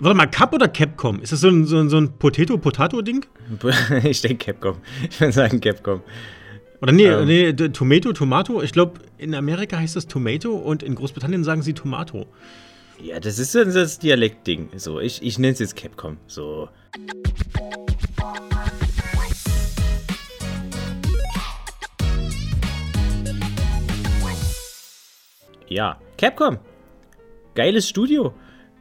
Warte mal, Cap oder Capcom? Ist das so ein, so ein, so ein Potato-Potato-Ding? ich denke Capcom. Ich würde sagen Capcom. Oder nee, ähm. nee, Tomato, Tomato. Ich glaube, in Amerika heißt das Tomato und in Großbritannien sagen sie Tomato. Ja, das ist so das Dialektding. So, ich, ich nenne es jetzt Capcom. So. Ja, Capcom. Geiles Studio.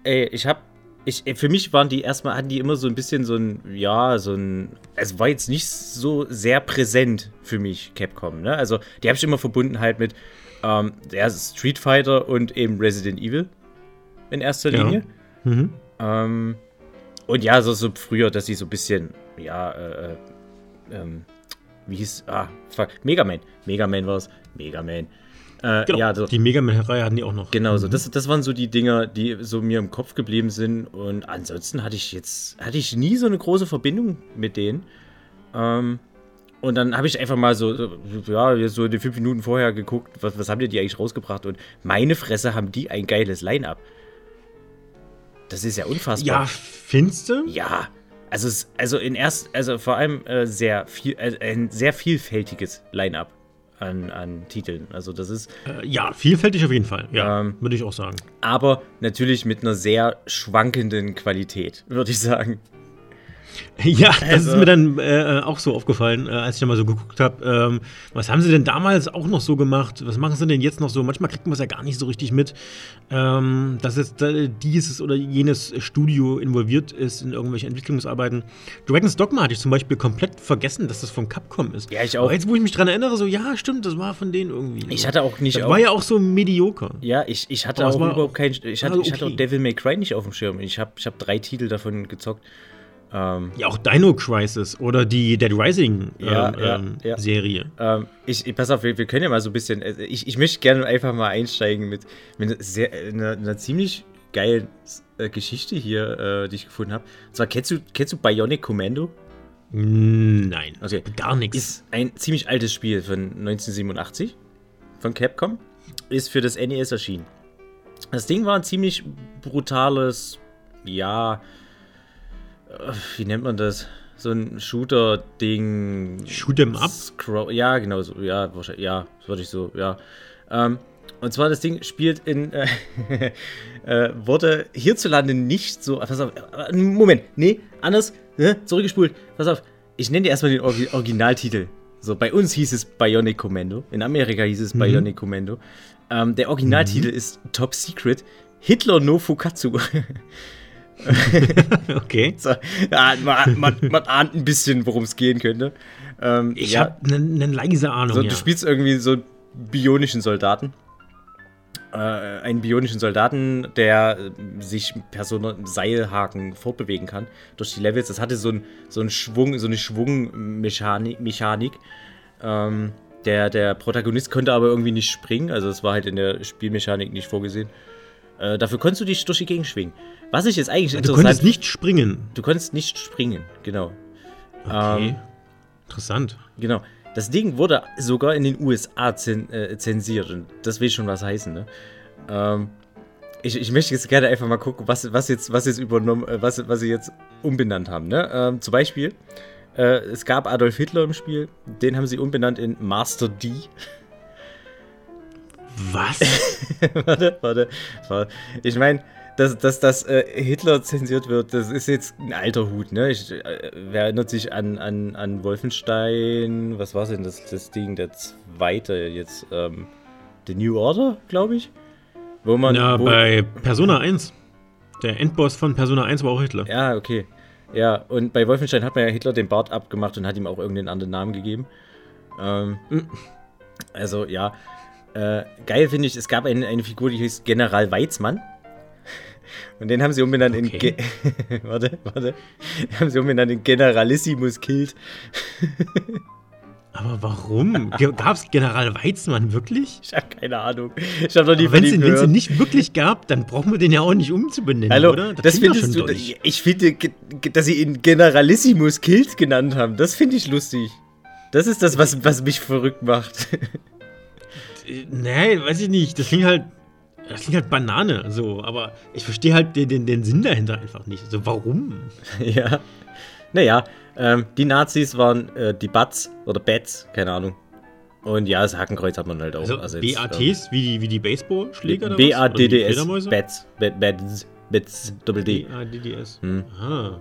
Ey, ich hab. Ich, für mich waren die erstmal, hatten die immer so ein bisschen so ein, ja, so ein. Es war jetzt nicht so sehr präsent für mich, Capcom, ne? Also, die habe ich immer verbunden halt mit ähm, der Street Fighter und eben Resident Evil in erster ja. Linie. Mhm. Ähm, und ja, so, so früher, dass sie so ein bisschen, ja, äh, äh ähm, wie hieß, ah, fuck, Mega Man. Mega Man war es. Mega Man. Äh, genau, ja, so, die Mega Man-Reihe hatten die auch noch. Genau, so. Mhm. Das, das waren so die Dinger, die so mir im Kopf geblieben sind. Und ansonsten hatte ich jetzt, hatte ich nie so eine große Verbindung mit denen. Ähm, und dann habe ich einfach mal so, ja, so die fünf Minuten vorher geguckt, was, was haben die eigentlich rausgebracht? Und meine Fresse haben die ein geiles Line-Up. Das ist ja unfassbar. Ja, findest du? Ja. Also, also in erst, also vor allem äh, sehr viel, äh, ein sehr vielfältiges Line-up an, an Titeln. Also das ist. Äh, ja, vielfältig auf jeden Fall. Ja, ähm, würde ich auch sagen. Aber natürlich mit einer sehr schwankenden Qualität, würde ich sagen. Ja, das also. ist mir dann äh, auch so aufgefallen, äh, als ich da mal so geguckt habe. Ähm, was haben sie denn damals auch noch so gemacht? Was machen sie denn jetzt noch so? Manchmal kriegt man es ja gar nicht so richtig mit, ähm, dass jetzt äh, dieses oder jenes Studio involviert ist in irgendwelche Entwicklungsarbeiten. Dragon's Dogma hatte ich zum Beispiel komplett vergessen, dass das von Capcom ist. Ja, ich auch. Aber jetzt, wo ich mich dran erinnere, so, ja, stimmt, das war von denen irgendwie. Ich hatte auch nicht. Das auch, war ja auch so medioker. Ja, ich, ich hatte auch überhaupt keinen. Ich hatte, okay. ich hatte auch Devil May Cry nicht auf dem Schirm. Ich habe ich hab drei Titel davon gezockt. Ähm, ja, auch Dino Crisis oder die Dead Rising ja, ähm, ja, ähm, ja. Serie. Ähm, ich, pass auf, wir, wir, können ja mal so ein bisschen. Äh, ich, ich möchte gerne einfach mal einsteigen mit, mit sehr, einer, einer ziemlich geilen äh, Geschichte hier, äh, die ich gefunden habe. Und zwar, kennst du, kennst du Bionic Commando? Nein, okay. gar nichts. Ist ein ziemlich altes Spiel von 1987 von Capcom. Ist für das NES erschienen. Das Ding war ein ziemlich brutales, ja, wie nennt man das? So ein Shooter-Ding. Shoot'em up? Scroll ja, genau so. Ja, wahrscheinlich. Ja, das würde ich so, ja. Ähm, und zwar das Ding spielt in. Äh, äh, wurde hierzulande nicht so. Pass auf. Äh, Moment. Nee, anders. Äh, zurückgespult. Pass auf. Ich nenne dir erstmal den Or Originaltitel. So, bei uns hieß es Bionic Commando. In Amerika hieß es mhm. Bionic Commando. Ähm, der Originaltitel mhm. ist Top Secret. Hitler no Fukatsu. okay. So, ja, man, man, man, ahnt ein bisschen, worum es gehen könnte. Ähm, ich ja. habe eine ne leise Ahnung. So, ja. Du spielst irgendwie so bionischen Soldaten. Äh, einen bionischen Soldaten, der äh, sich per so einem Seilhaken fortbewegen kann durch die Levels. Das hatte so, ein, so einen Schwung, so eine Schwungmechanik. Mechanik. Ähm, der, der Protagonist konnte aber irgendwie nicht springen, also es war halt in der Spielmechanik nicht vorgesehen. Äh, dafür konntest du dich durch die Gegend schwingen. Was ich jetzt eigentlich du interessant... Du konntest nicht springen. Du konntest nicht springen, genau. Okay. Ähm, Interessant. Genau. Das Ding wurde sogar in den USA zen, äh, zensiert und das will schon was heißen, ne? Ähm, ich, ich, möchte jetzt gerne einfach mal gucken, was, was jetzt, was jetzt übernommen, äh, was, was sie jetzt umbenannt haben, ne? Ähm, zum Beispiel, äh, es gab Adolf Hitler im Spiel, den haben sie umbenannt in Master D. Was? warte, warte, warte. Ich meine, dass, dass, dass äh, Hitler zensiert wird, das ist jetzt ein alter Hut, ne? Ich, äh, wer erinnert sich an, an, an Wolfenstein? Was war denn das, das Ding, der zweite jetzt? Ähm, The New Order, glaube ich? Wo man. Ja, wo, bei Persona 1. Der Endboss von Persona 1 war auch Hitler. Ja, okay. Ja, und bei Wolfenstein hat man ja Hitler den Bart abgemacht und hat ihm auch irgendeinen anderen Namen gegeben. Ähm, mhm. Also, ja. Äh, geil finde ich, es gab eine, eine Figur, die hieß General Weizmann. Und den haben sie umbenannt okay. in. warte, warte. Den haben sie umbenannt in Generalissimus Kilt. Aber warum? Gab es General Weizmann wirklich? Ich habe keine Ahnung. Ich habe noch nie Wenn es ihn nicht wirklich gab, dann brauchen wir den ja auch nicht umzubenennen, Hallo, oder? Das, das findest du. Durch. Ich finde, dass sie ihn Generalissimus Kilt genannt haben, das finde ich lustig. Das ist das, was, was mich verrückt macht. Nee, weiß ich nicht. Das klingt halt das klingt halt Banane, so, aber ich verstehe halt den, den, den Sinn dahinter einfach nicht. So, warum? ja. Naja, ähm, die Nazis waren äh, die Bats oder Bats, keine Ahnung. Und ja, das Hakenkreuz hat man halt auch. Also, ersetzt, BATs, ähm, wie die, wie die Baseballschläger oder B-A-D-D-S, Bats, Bats, Bats, Doppel D. B-A-D-D-S. Hm. Ah.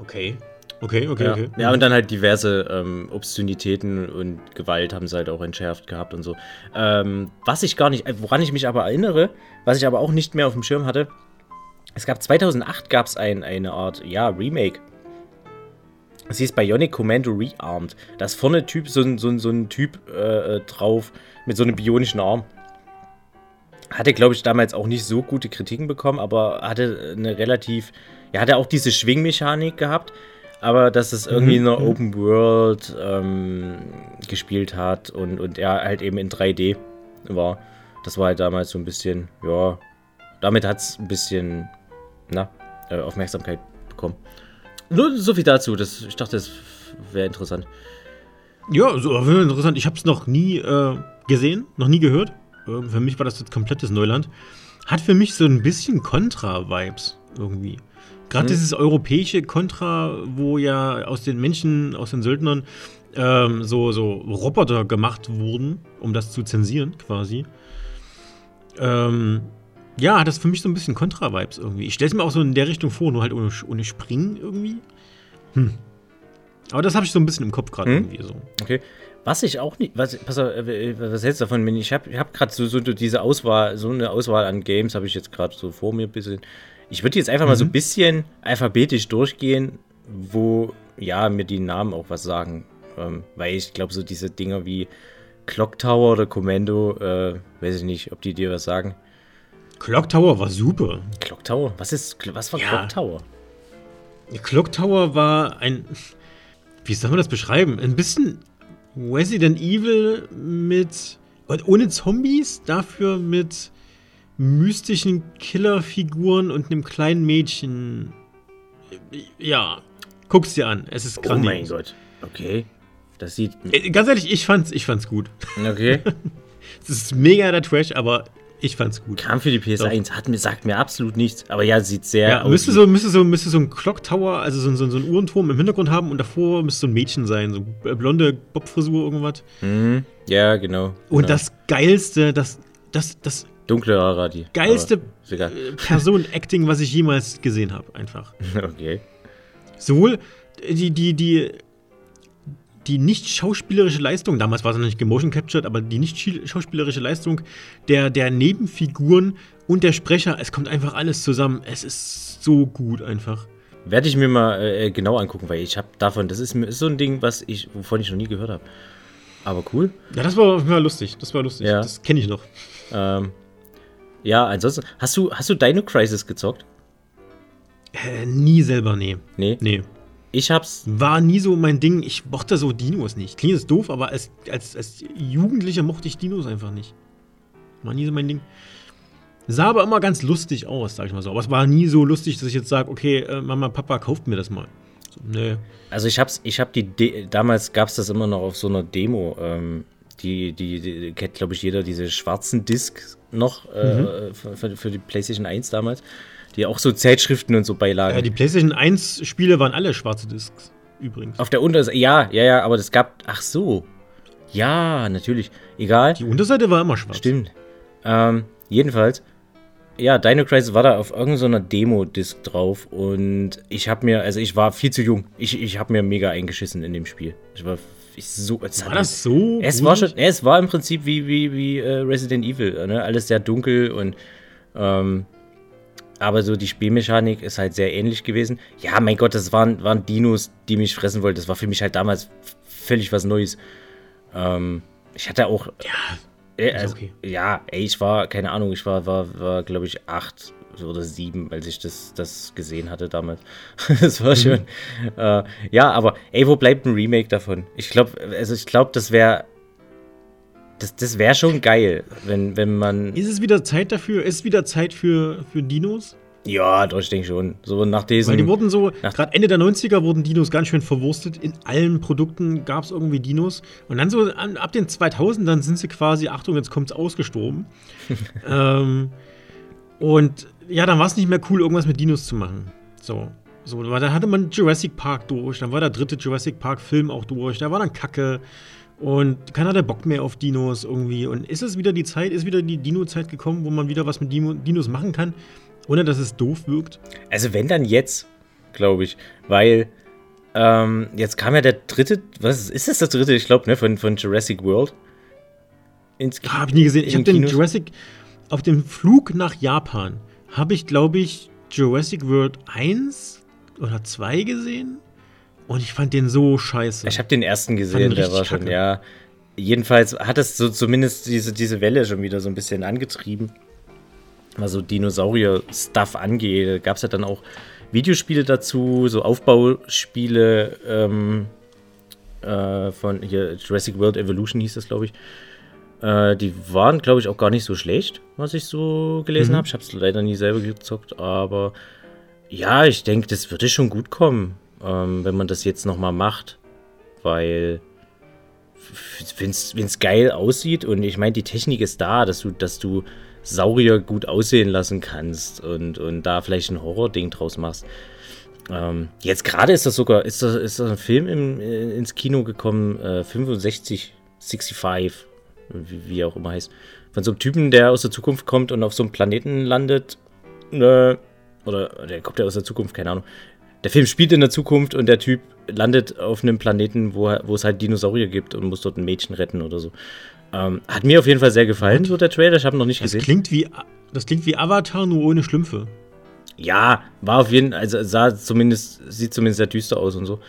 Okay. Okay, okay, ja. okay. Ja, und dann halt diverse ähm, Obszönitäten und Gewalt haben sie halt auch entschärft gehabt und so. Ähm, was ich gar nicht, woran ich mich aber erinnere, was ich aber auch nicht mehr auf dem Schirm hatte, es gab 2008 gab es ein, eine Art, ja, Remake. Es hieß Bionic Commando Rearmed. Da ist vorne typ, so, ein, so, ein, so ein Typ äh, äh, drauf mit so einem bionischen Arm. Hatte, glaube ich, damals auch nicht so gute Kritiken bekommen, aber hatte eine relativ, ja, hatte auch diese Schwingmechanik gehabt aber dass es irgendwie mhm. in einer mhm. Open World ähm, gespielt hat und, und er halt eben in 3D war. Das war halt damals so ein bisschen, ja, damit hat es ein bisschen, na, äh, Aufmerksamkeit bekommen. Nur so viel dazu, das, ich dachte, das wäre interessant. Ja, so interessant. Ich habe es noch nie äh, gesehen, noch nie gehört. Äh, für mich war das jetzt komplettes Neuland. Hat für mich so ein bisschen Contra-Vibes irgendwie. Gerade hm. dieses europäische Kontra, wo ja aus den Menschen, aus den Söldnern ähm, so, so Roboter gemacht wurden, um das zu zensieren quasi. Ähm, ja, hat das für mich so ein bisschen Kontra-Vibes irgendwie. Ich stelle es mir auch so in der Richtung vor, nur halt ohne, ohne Springen irgendwie. Hm. Aber das habe ich so ein bisschen im Kopf gerade hm? irgendwie so. Okay. Was ich auch nicht, was, pass auf, äh, was hältst du davon, wenn ich habe ich hab gerade so, so diese Auswahl, so eine Auswahl an Games habe ich jetzt gerade so vor mir ein bisschen. Ich würde jetzt einfach mhm. mal so ein mhm. bisschen alphabetisch durchgehen, wo, ja, mir die Namen auch was sagen. Ähm, weil ich glaube, so diese Dinger wie Clock Tower oder Commando, äh, weiß ich nicht, ob die dir was sagen. Clock Tower war super. Clock Tower? Was ist, was war ja. Clock Tower? Clock Tower war ein, wie soll man das beschreiben? Ein bisschen Resident Evil mit, ohne Zombies, dafür mit mystischen Killerfiguren und einem kleinen Mädchen. Ja, guck's dir an. Es ist grandios. Oh mein Gott. Okay. Das sieht. Äh, ganz ehrlich, ich fand's, ich fand's gut. Okay. Es ist mega der Trash, aber ich fand's gut. Kam für die PS1, hat mir, sagt mir absolut nichts. Aber ja, sieht sehr. Ja, müsste so, müsste, so, müsste so ein Clock Tower, also so, so, so ein Uhrenturm im Hintergrund haben und davor müsste so ein Mädchen sein. So blonde Bobfrisur, irgendwas. Mhm. Ja, genau. Und genau. das Geilste, das, das, das Dunkle Haare die. Geilste Person-Acting, was ich jemals gesehen habe, einfach. Okay. Sowohl die, die, die, die nicht schauspielerische Leistung, damals war es noch nicht gemotion captured, aber die nicht schauspielerische Leistung der, der Nebenfiguren und der Sprecher, es kommt einfach alles zusammen. Es ist so gut einfach. Werde ich mir mal äh, genau angucken, weil ich habe davon, das ist, ist, so ein Ding, was ich, wovon ich noch nie gehört habe. Aber cool. Ja, das war, war lustig. Das war lustig. Ja. Das kenne ich noch. Ähm, ja, ansonsten, hast du, hast du Dino Crisis gezockt? Äh, nie selber, nee. Nee? Nee. Ich hab's. War nie so mein Ding. Ich mochte so Dinos nicht. Klingt jetzt doof, aber als, als, als Jugendlicher mochte ich Dinos einfach nicht. War nie so mein Ding. Sah aber immer ganz lustig aus, sag ich mal so. Aber es war nie so lustig, dass ich jetzt sage, okay, äh, Mama, Papa, kauft mir das mal. So, nee. Also ich hab's, ich hab die, De damals gab's das immer noch auf so einer Demo. Ähm, die, die, die kennt, glaube ich, jeder, diese schwarzen Discs noch äh, mhm. äh, für, für, die PlayStation 1 damals, die auch so Zeitschriften und so beilagen. Ja, die PlayStation 1 Spiele waren alle schwarze Discs, übrigens. Auf der Unterseite, ja, ja, ja, aber das gab, ach so. Ja, natürlich. Egal. Die Unterseite war immer schwarz. Stimmt. Ähm, jedenfalls, ja, Dino Crisis war da auf irgendeiner Demo-Disc drauf und ich habe mir, also ich war viel zu jung. Ich, ich habe mir mega eingeschissen in dem Spiel. Ich war ich so. Es war das so? Es war schon, es war im Prinzip wie, wie, wie äh, Resident Evil, ne? Alles sehr dunkel und ähm, aber so die Spielmechanik ist halt sehr ähnlich gewesen. Ja, mein Gott, das waren, waren Dinos, die mich fressen wollten. Das war für mich halt damals völlig was Neues. Ähm, ich hatte auch. Ja. Äh, also, okay. Ja, ey, ich war, keine Ahnung, ich war, war, war glaube ich, acht oder sieben, als ich das, das gesehen hatte damals. das war mhm. schon. Äh, ja, aber ey, wo bleibt ein Remake davon? Ich glaube, also ich glaube, das wäre. Das, das wäre schon geil, wenn, wenn man. Ist es wieder Zeit dafür? Ist es wieder Zeit für, für Dinos? Ja, doch, ich denke schon. So nach diesen. Weil die wurden so, gerade Ende der 90er wurden Dinos ganz schön verwurstet. In allen Produkten gab es irgendwie Dinos. Und dann so an, ab den 2000ern sind sie quasi, Achtung, jetzt kommt's ausgestorben. ähm, und ja, dann war es nicht mehr cool, irgendwas mit Dinos zu machen. So. So, dann hatte man Jurassic Park durch, dann war der dritte Jurassic Park Film auch durch, da war dann Kacke. Und keiner hatte Bock mehr auf Dinos irgendwie. Und ist es wieder die Zeit, ist wieder die Dino-Zeit gekommen, wo man wieder was mit Dinos machen kann, ohne dass es doof wirkt? Also wenn dann jetzt, glaube ich, weil ähm, jetzt kam ja der dritte, was ist das der dritte, ich glaube, ne, von, von Jurassic World. Ins ah, hab ich nie gesehen. Ich habe den Jurassic auf dem Flug nach Japan habe ich, glaube ich, Jurassic World 1 oder 2 gesehen. Und ich fand den so scheiße. Ich habe den ersten gesehen, der war schon, kacke. ja. Jedenfalls hat es so zumindest diese, diese Welle schon wieder so ein bisschen angetrieben. Was so Dinosaurier-Stuff angeht. Gab es ja dann auch Videospiele dazu, so Aufbauspiele ähm, äh, von hier Jurassic World Evolution hieß das, glaube ich. Äh, die waren, glaube ich, auch gar nicht so schlecht, was ich so gelesen mhm. habe. Ich habe es leider nie selber gezockt, aber ja, ich denke, das würde schon gut kommen ähm, wenn man das jetzt nochmal macht, weil wenn es geil aussieht und ich meine, die Technik ist da, dass du, dass du Saurier gut aussehen lassen kannst und, und da vielleicht ein Horror-Ding draus machst. Ähm, jetzt gerade ist das sogar, ist das, ist das ein Film im, äh, ins Kino gekommen, äh, 65, 65, wie, wie auch immer heißt. Von so einem Typen, der aus der Zukunft kommt und auf so einem Planeten landet. Äh, oder der kommt ja aus der Zukunft, keine Ahnung der Film spielt in der Zukunft und der Typ landet auf einem Planeten, wo, wo es halt Dinosaurier gibt und muss dort ein Mädchen retten oder so. Ähm, hat mir auf jeden Fall sehr gefallen, so der Trailer. Ich habe noch nicht das gesehen. Klingt wie, das klingt wie Avatar, nur ohne Schlümpfe. Ja, war auf jeden Fall, also sah zumindest, sieht zumindest sehr düster aus und so.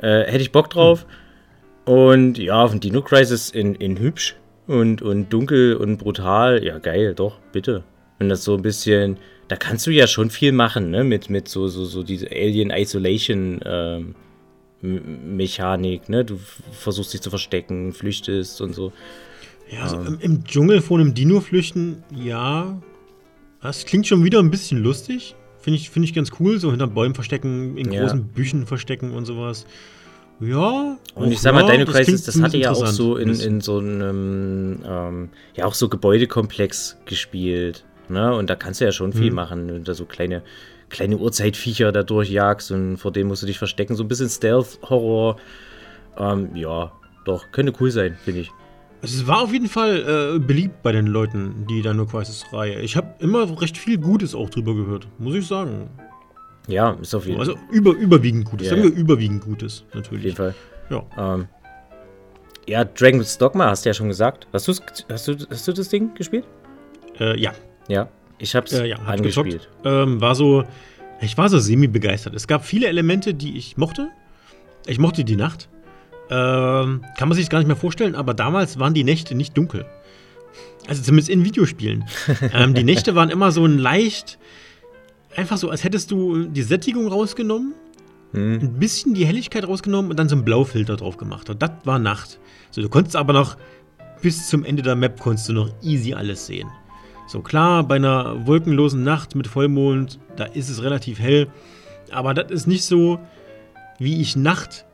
Äh, hätte ich Bock drauf. Hm. Und ja, auf den Dino Crisis in, in hübsch und, und dunkel und brutal. Ja, geil, doch, bitte. Wenn das so ein bisschen da kannst du ja schon viel machen, ne? Mit, mit so, so, so diese Alien Isolation ähm, Mechanik, ne? Du versuchst dich zu verstecken, flüchtest und so. Ja, also ähm. im Dschungel vor einem Dino flüchten, ja. Das klingt schon wieder ein bisschen lustig. Finde ich, find ich ganz cool, so hinter Bäumen verstecken, in ja. großen Büchen verstecken und sowas. Ja. Und ich sag mal, ja, Dino Crisis, das, das hatte ja auch so in, in so einem, ähm, ja, auch so Gebäudekomplex gespielt. Ne? Und da kannst du ja schon viel mhm. machen, wenn du da so kleine, kleine Urzeitviecher da durchjagst und vor dem musst du dich verstecken. So ein bisschen Stealth-Horror. Ähm, ja, doch, könnte cool sein, finde ich. Also es war auf jeden Fall äh, beliebt bei den Leuten, die Dino Crisis-Reihe. Ich habe immer recht viel Gutes auch drüber gehört, muss ich sagen. Ja, ist auf jeden Fall. Also über, überwiegend Gutes. Ja, Sagen wir überwiegend Gutes, natürlich. Auf jeden Fall. Ja. Ähm, ja, Dragon's Dogma hast du ja schon gesagt. Hast, hast, du, hast du das Ding gespielt? Äh, ja. Ja, ich hab's äh, ja, angespielt. Ähm, war so, ich war so semi-begeistert. Es gab viele Elemente, die ich mochte. Ich mochte die Nacht. Ähm, kann man sich gar nicht mehr vorstellen, aber damals waren die Nächte nicht dunkel. Also zumindest in Videospielen. ähm, die Nächte waren immer so ein leicht, einfach so, als hättest du die Sättigung rausgenommen, hm. ein bisschen die Helligkeit rausgenommen und dann so einen Blaufilter drauf gemacht. Und das war Nacht. So, du konntest aber noch bis zum Ende der Map konntest du noch easy alles sehen. So klar, bei einer wolkenlosen Nacht mit Vollmond, da ist es relativ hell. Aber das ist nicht so, wie ich Nacht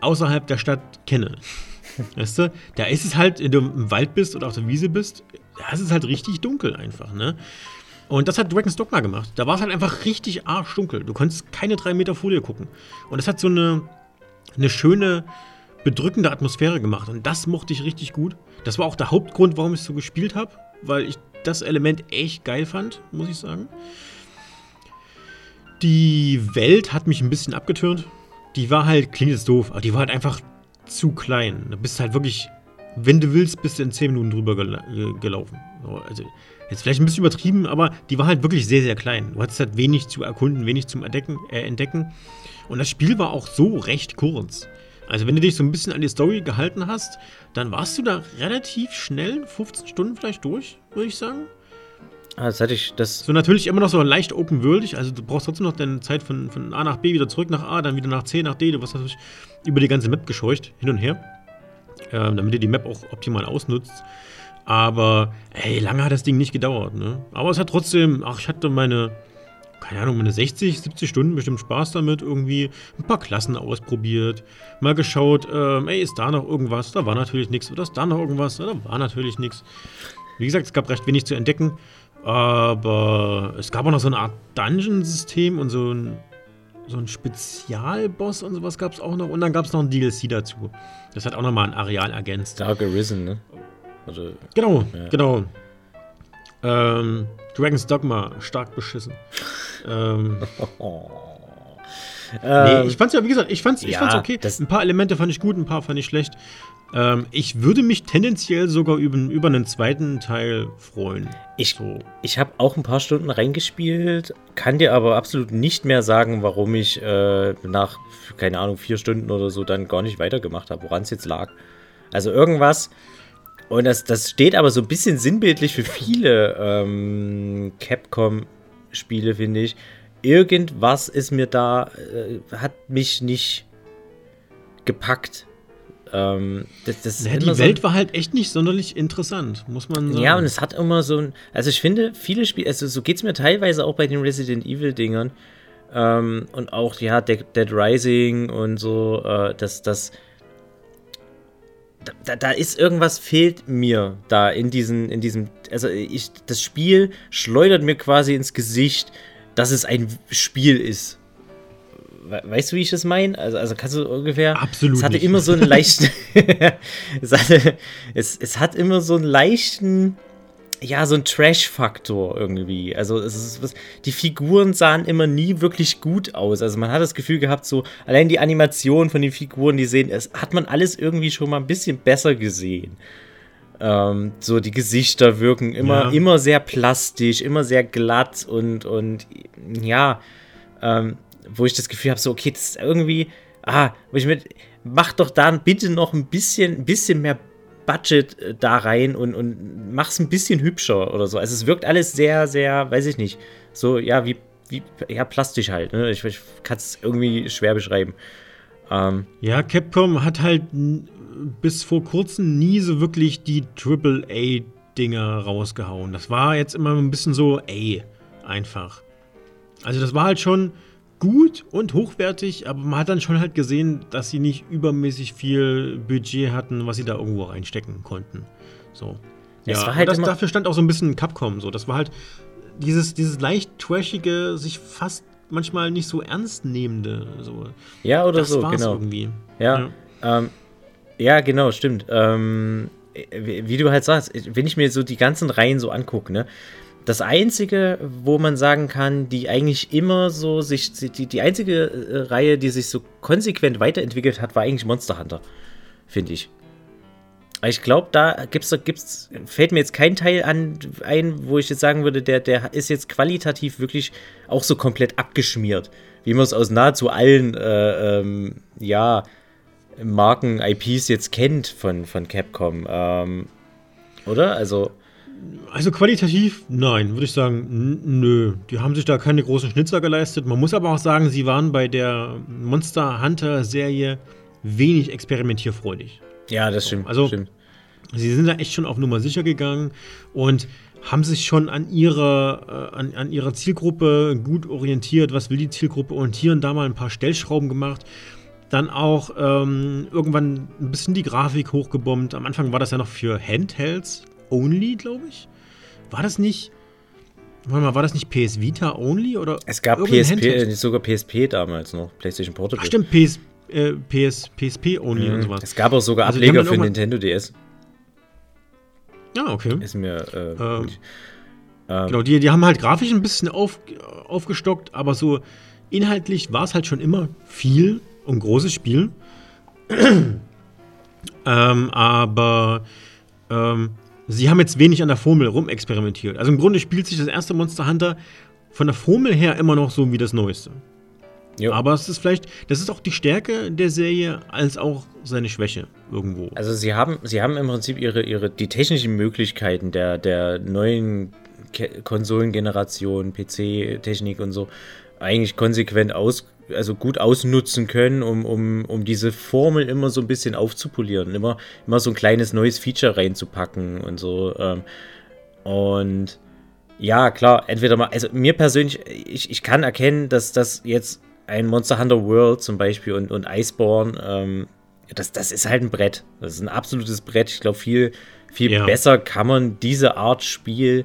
außerhalb der Stadt kenne. Weißt du? Da ist es halt, wenn du im Wald bist oder auf der Wiese bist, da ist es halt richtig dunkel einfach, ne? Und das hat Dragon's Dogma gemacht. Da war es halt einfach richtig arschdunkel. Du konntest keine drei Meter dir gucken. Und das hat so eine, eine schöne, bedrückende Atmosphäre gemacht. Und das mochte ich richtig gut. Das war auch der Hauptgrund, warum ich so gespielt habe, weil ich das Element echt geil fand, muss ich sagen. Die Welt hat mich ein bisschen abgetürnt. Die war halt, klingt jetzt doof, aber die war halt einfach zu klein. Du bist halt wirklich, wenn du willst, bist du in 10 Minuten drüber gel gelaufen. Also, jetzt vielleicht ein bisschen übertrieben, aber die war halt wirklich sehr, sehr klein. Du hattest halt wenig zu erkunden, wenig zum Entdecken. Äh, entdecken. Und das Spiel war auch so recht kurz. Also, wenn du dich so ein bisschen an die Story gehalten hast, dann warst du da relativ schnell, 15 Stunden vielleicht durch, würde ich sagen. Ah, das hatte ich, das. So natürlich immer noch so leicht open-worldig, also du brauchst trotzdem noch deine Zeit von, von A nach B, wieder zurück nach A, dann wieder nach C, nach D, du wirst natürlich über die ganze Map gescheucht, hin und her, ähm, damit ihr die Map auch optimal ausnutzt. Aber, ey, lange hat das Ding nicht gedauert, ne? Aber es hat trotzdem, ach, ich hatte meine keine Ahnung, meine 60, 70 Stunden bestimmt Spaß damit, irgendwie ein paar Klassen ausprobiert, mal geschaut, ähm, ey, ist da noch irgendwas? Da war natürlich nichts. Oder ist da noch irgendwas? Da war natürlich nichts. Wie gesagt, es gab recht wenig zu entdecken, aber es gab auch noch so eine Art Dungeon-System und so ein, so ein Spezialboss und sowas gab es auch noch. Und dann gab es noch ein DLC dazu. Das hat auch nochmal ein Areal ergänzt. Dark Arisen, ne? Also, genau, ja. genau. Ähm, Dragon's Dogma, stark beschissen. ähm, nee, ich fand's ja, wie gesagt, ich fand's, ja, ich fand's okay. Ein paar Elemente fand ich gut, ein paar fand ich schlecht. Ähm, ich würde mich tendenziell sogar über, über einen zweiten Teil freuen. Ich, so. ich habe auch ein paar Stunden reingespielt, kann dir aber absolut nicht mehr sagen, warum ich äh, nach, keine Ahnung, vier Stunden oder so dann gar nicht weitergemacht habe, woran es jetzt lag. Also irgendwas und das, das steht aber so ein bisschen sinnbildlich für viele ähm, Capcom-Spiele, finde ich. Irgendwas ist mir da, äh, hat mich nicht gepackt. Ähm, das, das ja, die Welt so war halt echt nicht sonderlich interessant, muss man sagen. Ja, und es hat immer so ein. Also, ich finde, viele Spiele, also so geht es mir teilweise auch bei den Resident Evil-Dingern. Ähm, und auch, ja, Dead, Dead Rising und so, äh, dass das da, da, ist irgendwas fehlt mir da in diesen, in diesem, also ich, das Spiel schleudert mir quasi ins Gesicht, dass es ein Spiel ist. Weißt du, wie ich das meine? Also, also kannst du ungefähr. Absolut. Es hatte nicht. immer so einen leichten. es, hatte, es, es hat immer so einen leichten ja, so ein Trash-Faktor irgendwie. Also es ist was, die Figuren sahen immer nie wirklich gut aus. Also man hat das Gefühl gehabt, so allein die Animation von den Figuren, die sehen, es hat man alles irgendwie schon mal ein bisschen besser gesehen. Ähm, so die Gesichter wirken immer, ja. immer sehr plastisch, immer sehr glatt und, und ja, ähm, wo ich das Gefühl habe, so, okay, das ist irgendwie, ah, wo ich mit, mach doch da bitte noch ein bisschen, ein bisschen mehr Budget äh, da rein und, und mach's ein bisschen hübscher oder so. Also es wirkt alles sehr, sehr, weiß ich nicht, so, ja, wie, wie ja, plastisch halt. Ne? Ich, ich kann es irgendwie schwer beschreiben. Ähm, ja, Capcom hat halt bis vor kurzem nie so wirklich die AAA-Dinger rausgehauen. Das war jetzt immer ein bisschen so, ey, einfach. Also das war halt schon gut und hochwertig, aber man hat dann schon halt gesehen, dass sie nicht übermäßig viel Budget hatten, was sie da irgendwo reinstecken konnten. So. Ja, ja halt das, dafür stand auch so ein bisschen Capcom. So, das war halt dieses, dieses leicht trashige, sich fast manchmal nicht so ernst nehmende. So. Ja, oder das so, genau. Irgendwie. Ja, ja. Ähm, ja genau, stimmt. Ähm, wie, wie, du halt sagst, wenn ich mir so die ganzen Reihen so angucke, ne, das einzige, wo man sagen kann, die eigentlich immer so sich, die, die einzige äh, Reihe, die sich so konsequent weiterentwickelt hat, war eigentlich Monster Hunter, finde ich. Ich glaube, da gibt's, gibt's, fällt mir jetzt kein Teil an, ein, wo ich jetzt sagen würde, der, der ist jetzt qualitativ wirklich auch so komplett abgeschmiert, wie man es aus nahezu allen, äh, ähm, ja, Marken, IPs jetzt kennt von, von Capcom. Ähm, oder? Also. Also qualitativ, nein, würde ich sagen, nö. Die haben sich da keine großen Schnitzer geleistet. Man muss aber auch sagen, sie waren bei der Monster Hunter Serie wenig experimentierfreudig. Ja, das stimmt. Also, stimmt. sie sind da echt schon auf Nummer sicher gegangen und haben sich schon an ihrer, äh, an, an ihrer Zielgruppe gut orientiert. Was will die Zielgruppe? Und hier und da mal ein paar Stellschrauben gemacht. Dann auch ähm, irgendwann ein bisschen die Grafik hochgebombt. Am Anfang war das ja noch für Handhelds, Only, glaube ich. War das nicht. Warte mal, war das nicht PS Vita Only? Oder es gab PSP, äh, sogar PSP damals noch, PlayStation Portable. Ach, stimmt, PS, äh, PS, PSP Only mhm. und sowas. Es gab auch sogar also Ableger für Nintendo DS. Ja, okay. Ist mir. Äh, ähm, ähm, genau, die, die haben halt grafisch ein bisschen auf, aufgestockt, aber so inhaltlich war es halt schon immer viel und großes Spiel. ähm, aber ähm, sie haben jetzt wenig an der Formel rumexperimentiert. Also im Grunde spielt sich das erste Monster Hunter von der Formel her immer noch so wie das neueste. Jo. Aber es ist vielleicht, das ist auch die Stärke der Serie als auch seine Schwäche irgendwo. Also sie haben, sie haben im Prinzip ihre, ihre, die technischen Möglichkeiten der, der neuen Konsolengeneration, PC-Technik und so eigentlich konsequent aus, also gut ausnutzen können, um, um, um diese Formel immer so ein bisschen aufzupolieren, immer, immer so ein kleines neues Feature reinzupacken und so. Ähm, und Ja, klar, entweder mal, also mir persönlich, ich, ich kann erkennen, dass das jetzt ein Monster Hunter World zum Beispiel und, und Iceborne, ähm, das, das ist halt ein Brett. Das ist ein absolutes Brett. Ich glaube, viel, viel ja. besser kann man diese Art Spiel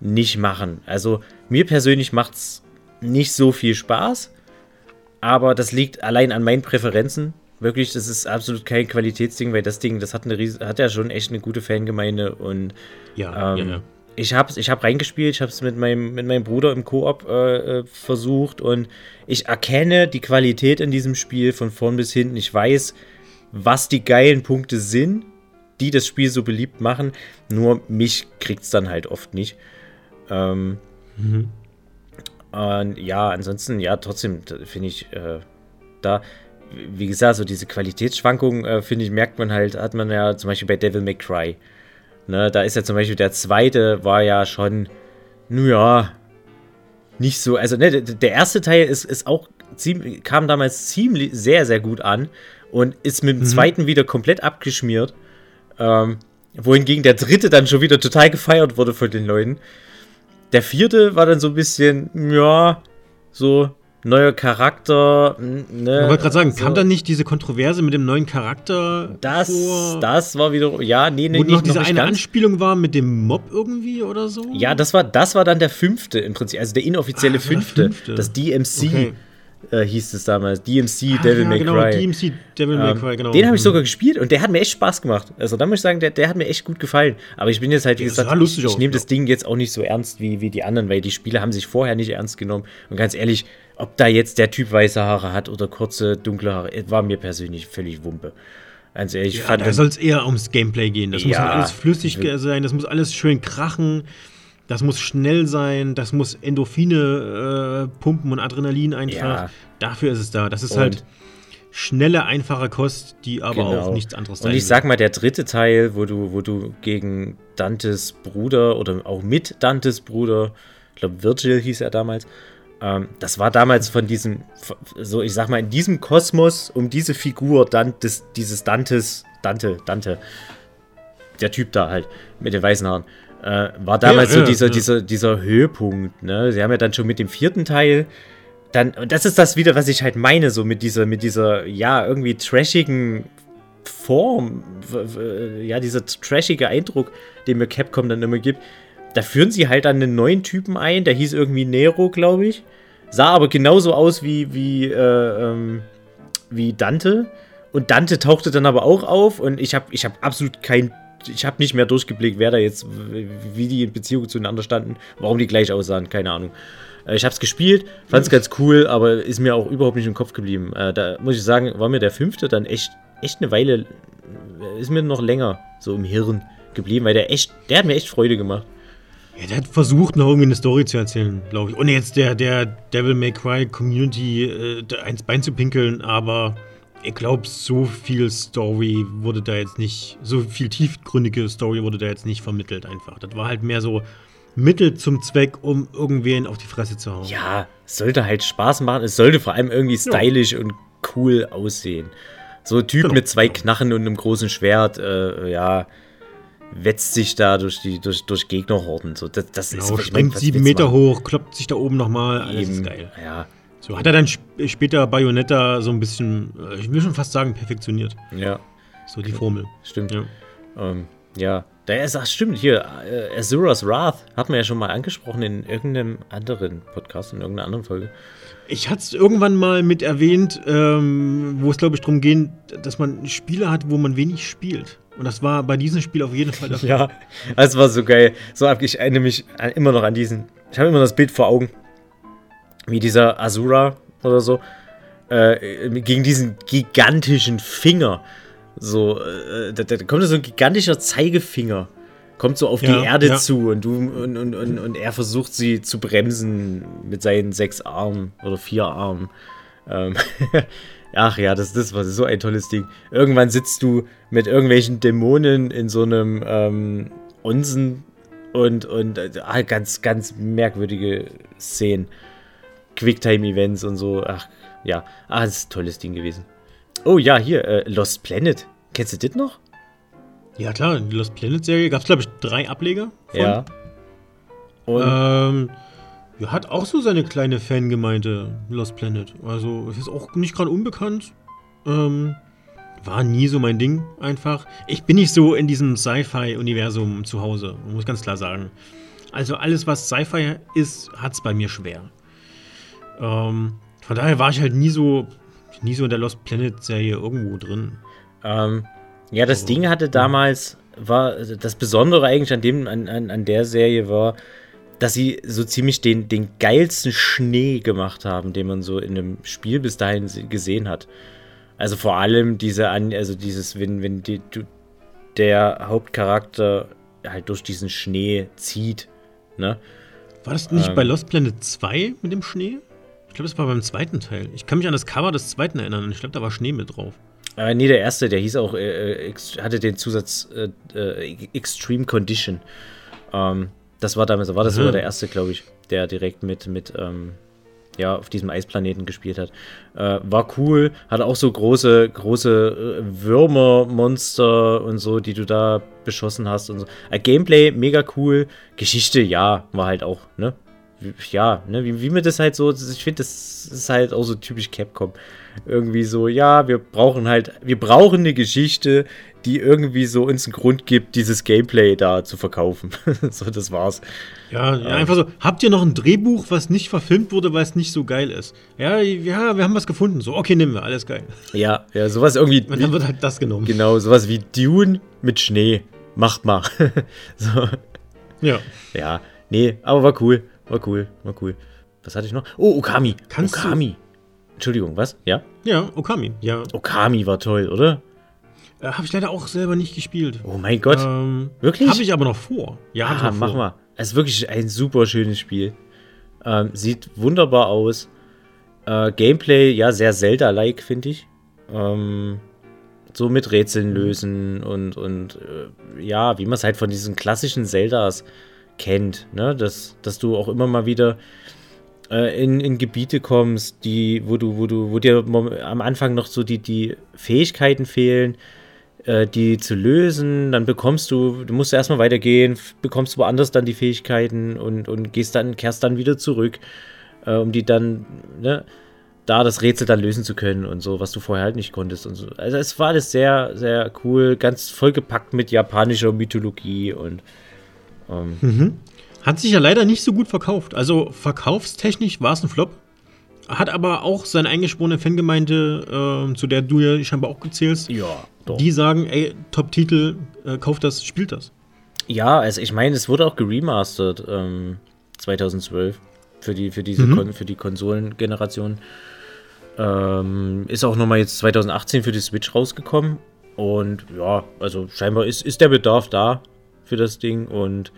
nicht machen. Also mir persönlich macht es nicht so viel Spaß, aber das liegt allein an meinen Präferenzen. Wirklich, das ist absolut kein Qualitätsding, weil das Ding, das hat, eine, hat ja schon echt eine gute Fangemeinde und ja, ähm, ja, ja. ich habe ich hab reingespielt, ich habe es mit meinem, mit meinem Bruder im Koop äh, äh, versucht und ich erkenne die Qualität in diesem Spiel von vorn bis hinten. Ich weiß, was die geilen Punkte sind, die das Spiel so beliebt machen. Nur mich kriegt es dann halt oft nicht. Ähm, mhm. Und ja, ansonsten, ja, trotzdem finde ich äh, da, wie gesagt, so diese Qualitätsschwankungen, äh, finde ich, merkt man halt, hat man ja zum Beispiel bei Devil May Cry. Ne, da ist ja zum Beispiel der zweite, war ja schon, naja, nicht so, also ne, der erste Teil ist, ist auch ziemlich, kam damals ziemlich sehr, sehr gut an und ist mit dem mhm. zweiten wieder komplett abgeschmiert. Ähm, wohingegen der dritte dann schon wieder total gefeiert wurde von den Leuten. Der vierte war dann so ein bisschen, ja, so neuer Charakter. Ne, ich wollte gerade sagen, so. kam dann nicht diese Kontroverse mit dem neuen Charakter das, vor? Das war wieder, ja, nee, nee, Wo nicht, noch diese noch eine ganz. Anspielung war mit dem Mob irgendwie oder so? Ja, das war, das war dann der fünfte im Prinzip, also der inoffizielle ah, fünfte, fünfte, das DMC. Okay äh, hieß es damals. DMC, ah, Devil ja, May genau, Cry. DMC, Devil May ähm, Cry, genau. Den habe ich sogar gespielt und der hat mir echt Spaß gemacht. Also da muss ich sagen, der, der hat mir echt gut gefallen. Aber ich bin jetzt halt, wie gesagt, ich, ich nehme das Ding jetzt auch nicht so ernst wie, wie die anderen, weil die Spiele haben sich vorher nicht ernst genommen. Und ganz ehrlich, ob da jetzt der Typ weiße Haare hat oder kurze, dunkle Haare, war mir persönlich völlig Wumpe. Ganz ehrlich, ja, fand da soll es eher ums Gameplay gehen. Das ja, muss halt alles flüssig sein, das muss alles schön krachen. Das muss schnell sein, das muss Endorphine äh, pumpen und Adrenalin einfach. Ja. Dafür ist es da. Das ist und halt schnelle, einfache Kost, die aber genau. auch nichts anderes Und ich sag mal, der dritte Teil, wo du, wo du gegen Dantes Bruder oder auch mit Dantes Bruder, ich glaube Virgil hieß er damals, ähm, das war damals von diesem, so ich sag mal, in diesem Kosmos um diese Figur Dantes, dieses Dantes, Dante, Dante, der Typ da halt mit den weißen Haaren. Äh, war damals ja, so dieser, ja. dieser, dieser Höhepunkt. Ne? Sie haben ja dann schon mit dem vierten Teil dann, und das ist das wieder, was ich halt meine, so mit dieser, mit dieser, ja, irgendwie trashigen Form, ja, dieser trashige Eindruck, den mir Capcom dann immer gibt. Da führen sie halt dann einen neuen Typen ein, der hieß irgendwie Nero, glaube ich. Sah aber genauso aus wie, wie, äh, ähm, wie Dante. Und Dante tauchte dann aber auch auf und ich habe ich hab absolut kein ich habe nicht mehr durchgeblickt, wer da jetzt, wie die in Beziehung zueinander standen, warum die gleich aussahen, keine Ahnung. Äh, ich habe es gespielt, fand es ganz cool, aber ist mir auch überhaupt nicht im Kopf geblieben. Äh, da muss ich sagen, war mir der fünfte dann echt, echt eine Weile, äh, ist mir noch länger so im Hirn geblieben, weil der echt, der hat mir echt Freude gemacht. Ja, der hat versucht, noch irgendwie eine Story zu erzählen, glaube ich. Ohne jetzt der, der Devil May Cry Community äh, eins Bein zu pinkeln, aber ich glaube, so viel Story wurde da jetzt nicht, so viel tiefgründige Story wurde da jetzt nicht vermittelt einfach. Das war halt mehr so Mittel zum Zweck, um irgendwen auf die Fresse zu hauen. Ja, sollte halt Spaß machen. Es sollte vor allem irgendwie stylisch ja. und cool aussehen. So ein Typ genau. mit zwei Knarren und einem großen Schwert, äh, ja, wetzt sich da durch die durch, durch Gegnerhorden. So, das, das genau, ist springt sieben Meter hoch, kloppt sich da oben nochmal. Alles ist geil. Ja, so hat er dann sp später Bayonetta so ein bisschen, äh, ich will schon fast sagen, perfektioniert. Ja. So die Formel. Stimmt. Ja. Ähm, ja. Da ist, ach stimmt, hier, äh, Azura's Wrath hat man ja schon mal angesprochen in irgendeinem anderen Podcast, in irgendeiner anderen Folge. Ich hatte es irgendwann mal mit erwähnt, ähm, wo es, glaube ich, darum geht, dass man Spiele hat, wo man wenig spielt. Und das war bei diesem Spiel auf jeden Fall der Fall. ja, das war so geil. So ich erinnere mich immer noch an diesen. Ich habe immer das Bild vor Augen wie dieser Asura oder so, äh, gegen diesen gigantischen Finger. So, äh, da, da, kommt so ein gigantischer Zeigefinger, kommt so auf ja, die Erde ja. zu und du und, und, und, und er versucht sie zu bremsen mit seinen sechs Armen oder vier Armen. Ähm, Ach ja, das, das war so ein tolles Ding. Irgendwann sitzt du mit irgendwelchen Dämonen in so einem ähm, Onsen und, und äh, ganz, ganz merkwürdige Szenen. Quicktime-Events und so. Ach, ja. Ah, das ist ein tolles Ding gewesen. Oh ja, hier, äh, Lost Planet. Kennst du das noch? Ja, klar, die Lost Planet-Serie gab es, glaube ich, drei Ableger. Von. Ja. ähm, ja, hat auch so seine kleine Fangemeinde, Lost Planet. Also, es ist auch nicht gerade unbekannt. Ähm, war nie so mein Ding, einfach. Ich bin nicht so in diesem Sci-Fi-Universum zu Hause, muss ich ganz klar sagen. Also, alles, was Sci-Fi ist, hat es bei mir schwer. Ähm, von daher war ich halt nie so, nie so in der Lost Planet-Serie irgendwo drin. Ähm, ja, das oh. Ding hatte damals, war also das Besondere eigentlich an, dem, an, an, an der Serie war, dass sie so ziemlich den, den geilsten Schnee gemacht haben, den man so in einem Spiel bis dahin gesehen hat. Also vor allem diese, also dieses, wenn, wenn die, du, der Hauptcharakter halt durch diesen Schnee zieht, ne? War das nicht ähm, bei Lost Planet 2 mit dem Schnee? Ich glaube, das war beim zweiten Teil. Ich kann mich an das Cover des zweiten erinnern ich glaube, da war Schnee mit drauf. Äh, nee, der erste, der hieß auch, äh, äh hatte den Zusatz äh, äh, Extreme Condition. Ähm, das war damals, war das mhm. sogar der erste, glaube ich, der direkt mit, mit ähm, ja, auf diesem Eisplaneten gespielt hat. Äh, war cool, hatte auch so große, große äh, Würmermonster und so, die du da beschossen hast und so. Gameplay mega cool, Geschichte, ja, war halt auch, ne? Ja, ne, wie, wie mir das halt so, ich finde, das ist halt auch so typisch Capcom. Irgendwie so, ja, wir brauchen halt, wir brauchen eine Geschichte, die irgendwie so uns einen Grund gibt, dieses Gameplay da zu verkaufen. so, das war's. Ja, ja, einfach so. Habt ihr noch ein Drehbuch, was nicht verfilmt wurde, weil es nicht so geil ist? Ja, ja, wir haben was gefunden. So, okay, nehmen wir, alles geil. Ja, ja, sowas irgendwie. Und dann wird halt das genommen. Genau, sowas wie Dune mit Schnee. Macht mal. so. Ja. Ja, nee, aber war cool. War cool, war cool. Was hatte ich noch? Oh, Okami. Kannst Okami. Du? Entschuldigung, was? Ja? Ja, Okami, ja. Okami war toll, oder? Äh, habe ich leider auch selber nicht gespielt. Oh mein Gott. Ähm, wirklich? Habe ich aber noch vor. Ja, ah, mach vor. mal. Es ist wirklich ein super schönes Spiel. Ähm, sieht wunderbar aus. Äh, Gameplay, ja, sehr Zelda-like, finde ich. Ähm, so mit Rätseln lösen und, und äh, ja, wie man es halt von diesen klassischen Zeldas kennt. Ne? Dass, dass du auch immer mal wieder äh, in, in Gebiete kommst, die, wo du, wo du, wo dir am Anfang noch so die, die Fähigkeiten fehlen, äh, die zu lösen, dann bekommst du, du musst erstmal weitergehen, bekommst woanders dann die Fähigkeiten und, und gehst dann, kehrst dann wieder zurück, äh, um die dann, ne, da das Rätsel dann lösen zu können und so, was du vorher halt nicht konntest und so. Also es war alles sehr, sehr cool, ganz vollgepackt mit japanischer Mythologie und ähm, mhm. Hat sich ja leider nicht so gut verkauft. Also verkaufstechnisch war es ein Flop. Hat aber auch seine eingeschworene Fangemeinde, äh, zu der du ja scheinbar auch gezählst. Ja, doch. Die sagen, ey, Top-Titel, äh, kauft das, spielt das. Ja, also ich meine, es wurde auch geremastert ähm, 2012 für die, für diese mhm. Kon für die Konsolengeneration. Ähm, ist auch nochmal jetzt 2018 für die Switch rausgekommen. Und ja, also scheinbar ist, ist der Bedarf da für das Ding. Und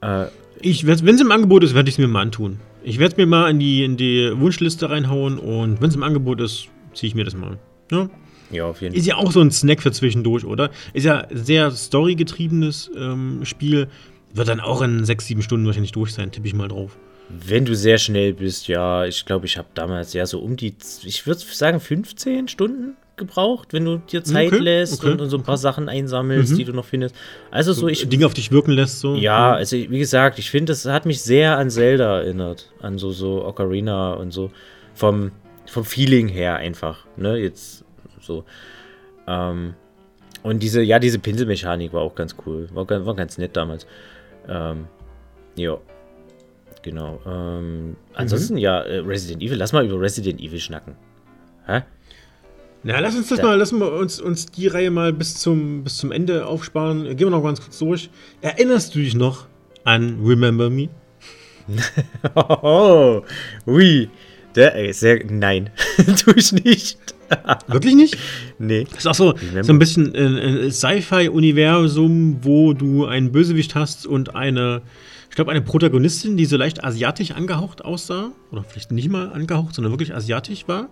äh, ich, wenn es im Angebot ist, werde ich es mir mal antun. Ich werde es mir mal in die, in die Wunschliste reinhauen und wenn es im Angebot ist, ziehe ich mir das mal. Ja? ja, auf jeden Fall. Ist ja auch so ein Snack für zwischendurch, oder? Ist ja sehr storygetriebenes ähm, Spiel. Wird dann auch in sechs, sieben Stunden wahrscheinlich durch sein, tippe ich mal drauf. Wenn du sehr schnell bist, ja. Ich glaube, ich habe damals ja so um die, ich würde sagen, 15 Stunden gebraucht, wenn du dir Zeit okay, lässt okay, und, und, so ein paar okay. Sachen einsammelst, mhm. die du noch findest. Also so ich Dinge auf dich wirken lässt so. Ja, also wie gesagt, ich finde, das hat mich sehr an Zelda erinnert, an so so Ocarina und so vom vom Feeling her einfach, ne, jetzt so ähm, und diese ja, diese Pinselmechanik war auch ganz cool, war, war ganz nett damals. Ähm, ja. Genau. Ähm, ansonsten mhm. ja, äh, Resident Evil. Lass mal über Resident Evil schnacken. Hä? Na, lass uns das ja. mal, lassen wir uns, uns die Reihe mal bis zum, bis zum Ende aufsparen. Gehen wir noch ganz kurz durch. Erinnerst du dich noch an Remember Me? oh, oui. Der, ey, sehr, nein, tue ich nicht. Wirklich nicht? Nee. Das ist auch so, so ein bisschen ein, ein Sci-Fi-Universum, wo du einen Bösewicht hast und eine, ich glaube, eine Protagonistin, die so leicht asiatisch angehaucht aussah. Oder vielleicht nicht mal angehaucht, sondern wirklich asiatisch war.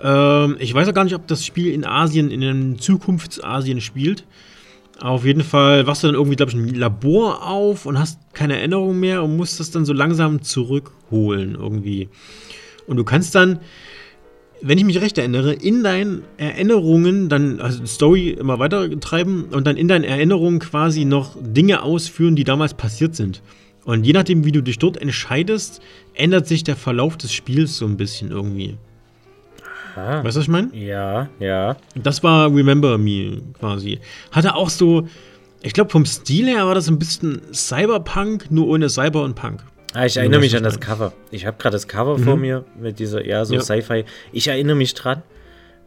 Ähm, ich weiß auch gar nicht, ob das Spiel in Asien, in einem Zukunftsasien spielt. Auf jeden Fall wachst du dann irgendwie, glaube ich, ein Labor auf und hast keine Erinnerung mehr und musst das dann so langsam zurückholen irgendwie. Und du kannst dann, wenn ich mich recht erinnere, in deinen Erinnerungen dann, also Story immer weiter treiben und dann in deinen Erinnerungen quasi noch Dinge ausführen, die damals passiert sind. Und je nachdem, wie du dich dort entscheidest, ändert sich der Verlauf des Spiels so ein bisschen irgendwie. Ah. Weißt du, was ich meine? Ja, ja. Das war Remember Me quasi. Hatte auch so, ich glaube, vom Stil her war das ein bisschen Cyberpunk, nur ohne Cyber und Punk. Ah, ich erinnere mich an das. Cover. Ich habe gerade das Cover Mhm. vor mir mit dieser, ja, so Ja. Sci-Fi. Ich erinnere mich dran.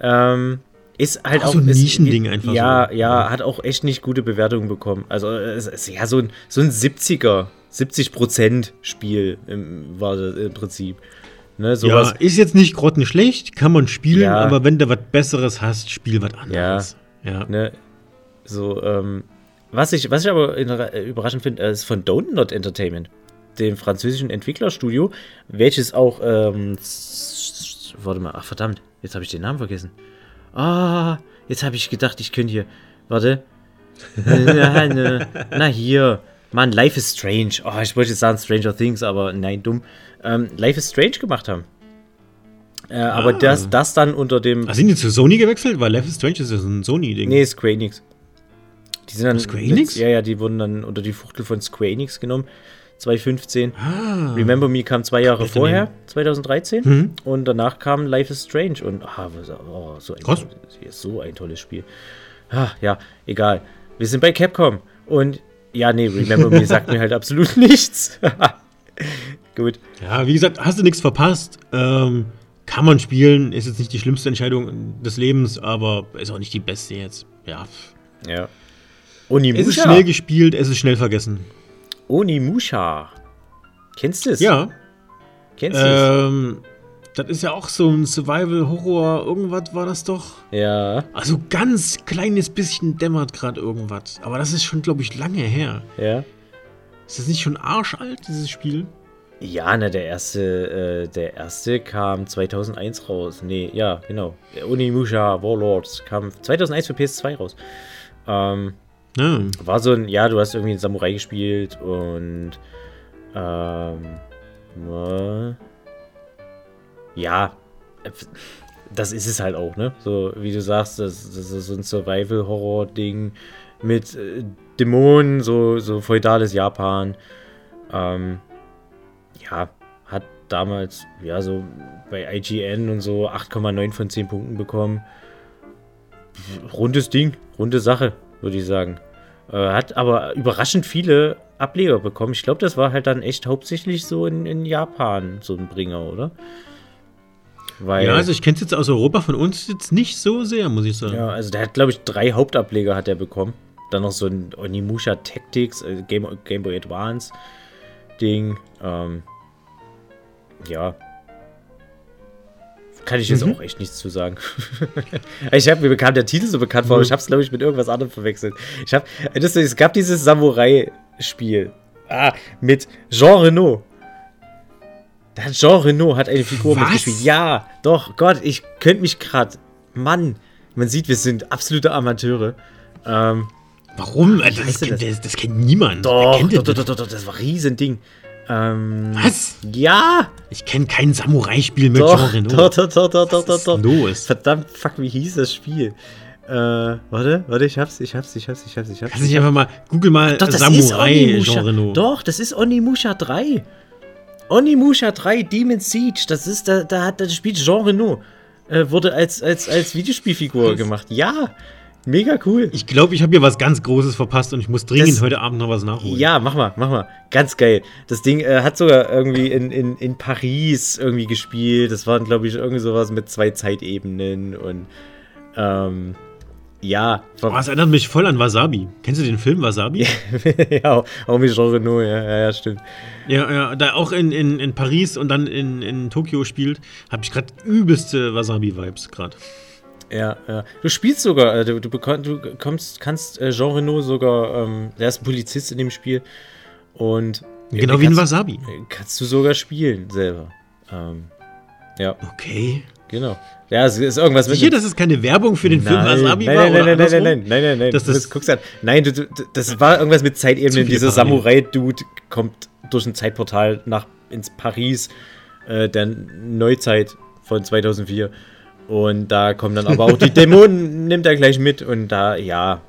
Ähm, ist halt Auch auch, so ein Nischending einfach Ja, so. ja, Ja. hat auch echt nicht gute Bewertungen bekommen. Also es ist ja so ein, so ein 70er, 70% Spiel im, war das im Prinzip. Ne, sowas. Ja, ist jetzt nicht grottenschlecht, kann man spielen, Ja. aber wenn du was Besseres hast, spiel was anderes. Ja. Ne, so, ähm, was ich, was ich aber äh, überraschend finde, äh, ist von Donut Entertainment, dem französischen Entwicklerstudio, welches auch, ähm, warte mal, ach verdammt, jetzt habe ich den Namen vergessen. Ah, jetzt habe ich gedacht, ich könnte hier, warte. na, na hier, Mann, Life is Strange. Oh, ich wollte jetzt sagen Stranger Things, aber nein, dumm. Ähm, Life is Strange gemacht haben. Äh, aber Ah. das, das dann unter dem Ah, sind die zu Sony gewechselt? Weil Life is Strange ist ja so ein Sony-Ding. Nee, Square Enix. Die sind dann. Square Enix? Ja, ja, die wurden dann unter die Fuchtel von Square Enix genommen. 2015. Ah. Remember Me kam zwei Jahre vorher, Name. 2013. Mhm. Und danach kam Life is Strange. Und ah, was, oh, so, ein Krass. tolles, so ein tolles Spiel. Ah, ja, egal. Wir sind bei Capcom. Und ja, nee, Remember Me sagt mir halt absolut nichts. Gut. Ja, wie gesagt, hast du nichts verpasst. Ähm, kann man spielen, ist jetzt nicht die schlimmste Entscheidung des Lebens, aber ist auch nicht die beste jetzt. Ja. Ja. Es ist Onimusha. schnell gespielt, es ist schnell vergessen. Onimusha. Kennst du es? Ja. Kennst du es? Ähm, das ist ja auch so ein Survival-Horror, irgendwas war das doch. Ja, Also ganz kleines bisschen dämmert gerade irgendwas. Aber das ist schon, glaube ich, lange her. ja. Ist das nicht schon arschalt, dieses Spiel? Ja, ne, der erste, äh, der erste kam 2001 raus. Nee, ja, genau. Der Onimusha Warlords kam 2001 für PS2 raus. Ähm, Ja. war so ein, ja, du hast irgendwie einen Samurai gespielt und, ähm, äh, ja, das ist es halt auch, ne? So, wie du sagst, das, das ist so ein Survival-Horror-Ding mit äh, Dämonen, so, so feudales Japan. Ähm, ja, hat damals, ja, so bei IGN und so 8,9 von 10 Punkten bekommen. Rundes Ding, runde Sache, würde ich sagen. Äh, hat aber überraschend viele Ableger bekommen. Ich glaube, das war halt dann echt hauptsächlich so in, in Japan so ein Bringer, oder? Weil, Ja, also ich kenne es jetzt aus Europa von uns jetzt nicht so sehr, muss ich sagen. ja, also der hat, glaube ich, drei Hauptableger hat er bekommen. Dann noch so ein Onimusha Tactics, äh, Game, Game Boy Advance Ding. Ähm, ja. Kann ich jetzt Mhm. auch echt nichts zu sagen. ich habe mir bekam der Titel so bekannt vor, aber Mhm. ich habe es glaube ich mit irgendwas anderem verwechselt. Ich habe es gab dieses Samurai Spiel. Ah, mit Jean Reno. Da hat Jean Reno hat eine Figur Was? mitgespielt. Ja, doch, Gott, ich könnte mich gerade. Mann, man sieht, wir sind absolute Amateure. Ähm, Warum? Also, das, kennt, das? das kennt niemand. Doch, kennt doch, denn doch, doch, doch, das war ein Riesending. Ähm, Was? Ja, Ich kenne kein Samurai-Spiel mit doch, Jean Reno. doch, doch, doch, doch, doch, Was doch, doch. los? Verdammt, fuck, wie hieß das Spiel? Äh, warte, warte, ich hab's, ich hab's, ich hab's, ich hab's, ich hab's. Kannst du nicht einfach mal, google mal Doch, Samurai. Jean Reno. Doch, das ist Onimusha 3. Onimusha 3 Demon Siege. Das ist, da, da hat das Spiel Jean Reno äh, wurde als, als, als Videospielfigur Was? gemacht. Ja, mega cool. Ich glaube, ich habe hier was ganz Großes verpasst und ich muss dringend Das- heute Abend noch was nachholen. Ja, mach mal, mach mal. Ganz geil. Das Ding äh, hat sogar irgendwie in, in, in Paris irgendwie gespielt. Das waren, glaube ich, irgendwie sowas mit zwei Zeitebenen und ähm, ja, Oh, das erinnert mich voll an Wasabi. Kennst du den Film Wasabi? ja, auch mit Jean Reno, ja, ja, ja, stimmt. Ja, ja, da auch in, in, in Paris und dann in, in Tokio spielt, habe ich gerade übelste Wasabi-Vibes gerade. Ja, ja. Du spielst sogar, äh, du, du, du kommst, kannst äh, Jean Reno sogar, ähm, der ist ein Polizist in dem Spiel und Genau äh, wie ein kannst, Wasabi. äh, kannst du sogar spielen selber. Ähm, ja, Okay. genau. Ja, es ist irgendwas mit. Sicher, dass es keine Werbung für den Film nein, Wasabi nein, war? nein, nein, nein, nein, nein, nein, nein, nein, Das du ist- guckst an. Nein, du, du, das war irgendwas mit Zeitebenen. Dieser. Samurai-Dude kommt durch ein Zeitportal nach ins Paris äh, der Neuzeit von 2004 und da kommen dann aber auch die Dämonen nimmt er gleich mit und da ja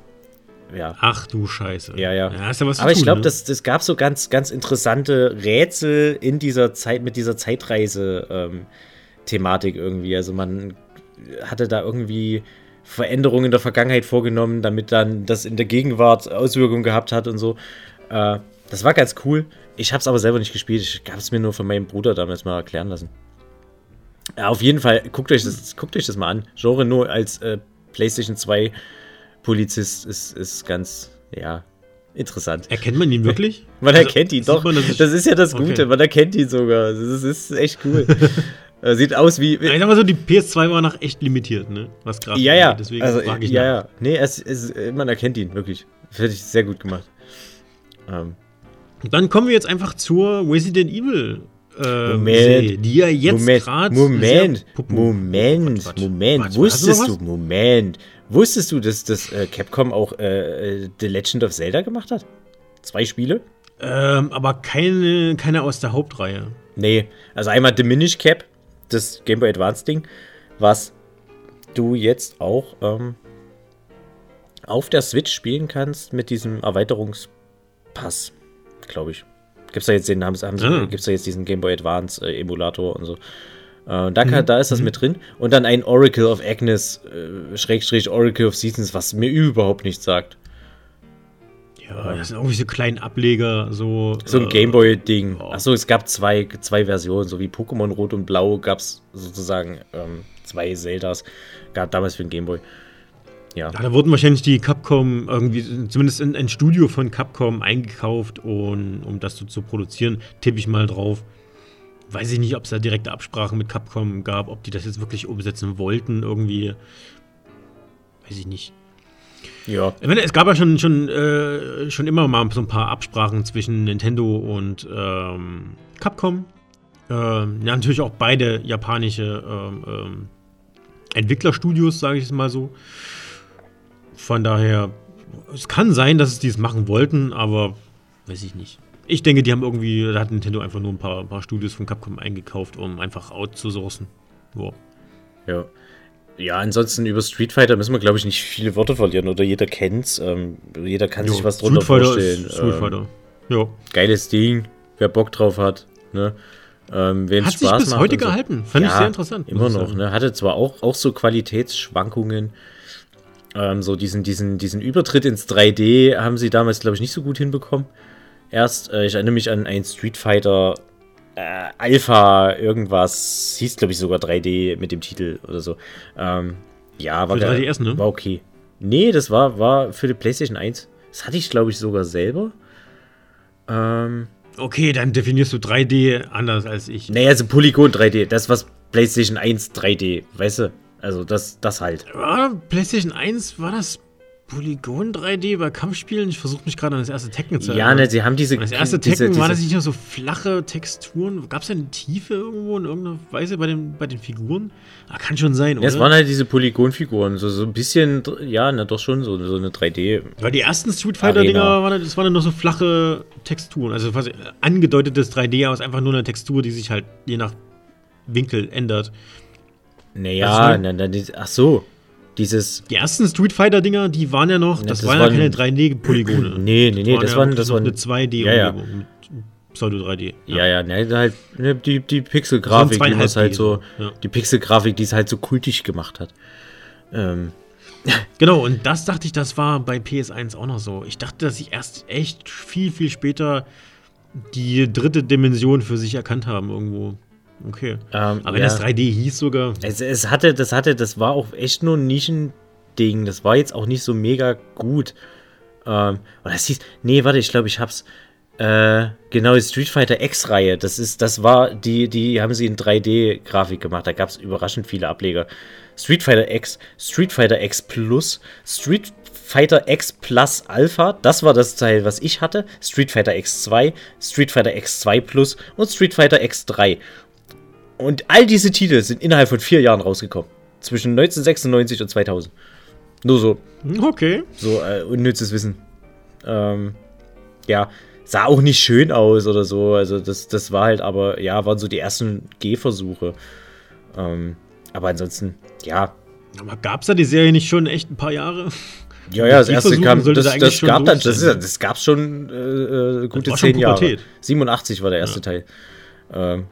ja. Ach du Scheiße. Ja, ja. ja ist ja was zu Aber ich tun, glaube, ne? das, das gab so ganz, ganz interessante Rätsel in dieser Zeit, mit dieser Zeitreise-Thematik irgendwie. Also man hatte da irgendwie Veränderungen in der Vergangenheit vorgenommen, damit dann das in der Gegenwart Auswirkungen gehabt hat und so. Äh, das war ganz cool. Ich habe es aber selber nicht gespielt. Ich habe es mir nur von meinem Bruder damals mal erklären lassen. Ja, auf jeden Fall, guckt euch das, guckt euch das mal an. Genre nur als äh, PlayStation 2 Polizist ist, ist ganz, ja, interessant. Erkennt man ihn wirklich? Man Also, erkennt ihn doch. man, das ist ja das Gute, Okay. man erkennt ihn sogar. Das ist, ist echt cool. Äh, Sieht aus wie. Ich sag mal so, die PS2 war nach echt limitiert, ne? Was gerade ja, ja. Deswegen also, frage ich ja, nach. ja. Nee, es, es, man erkennt ihn, wirklich. Finde ich sehr gut gemacht. Ähm, Dann kommen wir jetzt einfach zur Resident Evil. Äh, Moment. Serie, die ja jetzt Moment. Moment, Moment, Warte, Moment. warte, Wusstest du, was? Moment. Wusstest du, dass das äh, Capcom auch äh, The Legend of Zelda gemacht hat? Zwei Spiele? Ähm, aber keine, keine aus der Hauptreihe. Nee, also einmal Diminish Cap, das Game Boy Advance Ding, was du jetzt auch ähm, auf der Switch spielen kannst mit diesem Erweiterungspass, glaube ich. Gibt's da jetzt den haben, haben Ah. gibt's da jetzt diesen Game Boy Advance äh, Emulator und so. Äh, da, Mhm. kann, da ist das mit drin. Und dann ein Oracle of Agnes, äh, Schrägstrich Oracle of Seasons, was mir überhaupt nichts sagt. Ja, das sind irgendwie so kleine Ableger, so. So ein äh, Gameboy-Ding. ja. Achso, es gab zwei, zwei Versionen, so wie Pokémon Rot und Blau gab es sozusagen ähm, zwei Zeldas. Gab damals für den Gameboy. Ja. Ja, da wurden wahrscheinlich die Capcom irgendwie, zumindest in ein Studio von Capcom eingekauft, und, um das so zu produzieren, tippe ich mal drauf. Weiß ich nicht, ob es da direkte Absprachen mit Capcom gab, ob die das jetzt wirklich umsetzen wollten, irgendwie. Weiß ich nicht. Ja. Es gab ja schon, schon, äh, schon immer mal so ein paar Absprachen zwischen Nintendo und ähm, Capcom. Ähm, ja, natürlich auch beide japanische ähm, ähm, Entwicklerstudios, sage ich es mal so. Von daher, es kann sein, dass es dies machen wollten, aber weiß ich nicht. Ich denke, die haben irgendwie, da hat Nintendo einfach nur ein paar, paar Studios von Capcom eingekauft, um einfach outzusourcen. Wow. Ja. Ja, ansonsten über Street Fighter müssen wir, glaube ich, nicht viele Worte verlieren. Oder jeder kennt's. Ähm, jeder kann sich was drunter Street vorstellen. Ist Street Ähm, Fighter. Ja. geiles Ding. Wer Bock drauf hat. Ne? Ähm, wem Hat sich Spaß bis macht heute und so. gehalten. Fand ich sehr interessant. Immer noch, ne? Hatte zwar auch, auch so Qualitätsschwankungen. Ähm, so diesen, diesen, diesen Übertritt ins 3D haben sie damals, glaube ich, nicht so gut hinbekommen. Erst, äh, ich erinnere mich an ein Street Fighter äh, Alpha irgendwas, hieß, glaube ich, sogar 3D mit dem Titel oder so. Ähm, ja, war, Für geil. 3DS, ne? war okay. Nee, das war, war für die PlayStation 1. Das hatte ich, glaube ich, sogar selber. Ähm, Okay, dann definierst du 3D anders als ich. naja, also Polygon 3D, das was PlayStation 1 3D, weißt du? Also das, das halt. War PlayStation 1, war das Polygon 3D bei Kampfspielen? Ich versuche mich gerade an das erste Tekken zu Ja, ne, sie haben diese. Und das erste diese, Tekken, war diese- das nicht nur so flache Texturen? Gab es da eine Tiefe irgendwo in irgendeiner Weise bei den, bei den Figuren? Ah, kann schon sein, Ja, es oder? waren halt diese Polygonfiguren, so, so ein bisschen, ja, na doch schon, so, so eine 3D. Weil die ersten Street Fighter-Dinger, waren, das waren nur so flache Texturen. Also quasi angedeutetes 3D aus einfach nur eine Textur, die sich halt je nach Winkel ändert. Naja, Also, na, na, ach so, dieses. Die ersten Street Fighter-Dinger, die waren ja noch, Ja, das, das waren ja keine 3D-Polygone. Nee, nee, nee, das waren, das waren. eine 2D Ja, ja. Umgebung mit Pseudo-3D. Ja, ja, ne, halt, ne, die, die Pixelgrafik, die man halt so, 2,5D, ja. die Pixelgrafik, die es halt so kultig gemacht hat. Ähm, Genau, und das dachte ich, das war bei PS1 auch noch so. Ich dachte, dass sie erst echt viel, viel später die dritte Dimension für sich erkannt haben irgendwo. Okay. ähm, Aber wenn ja. das 3D hieß sogar. Es, es hatte, das hatte, das war auch echt nur ein Nischending. Das war jetzt auch nicht so mega gut. Ähm, oder das hieß, nee, warte, ich glaube, ich hab's. Äh, genau, die Street Fighter X-Reihe. Das ist, das war, die, die haben sie in 3D-Grafik gemacht. Da gab es überraschend viele Ableger. Street Fighter X, Street Fighter X Plus, Street Fighter X Plus Alpha, das war das Teil, was ich hatte. Street Fighter X2, Street Fighter X2 Plus und Street Fighter X3. Und all diese Titel sind innerhalb von vier Jahren rausgekommen. Zwischen 1996 und 2000. Nur so, Okay. so äh, unnützes Wissen. Ähm, ja, sah auch nicht schön aus oder so. Also das, das war halt aber, ja, waren so die ersten Gehversuche. Ähm, aber ansonsten, ja, Aber gab es da die Serie nicht schon echt ein paar Jahre? Ja, ja, das erste kam, das, das, das gab dann, das, ist, das gab schon äh, äh gute zehn Jahre. 87 war der erste ja. Teil. Ähm,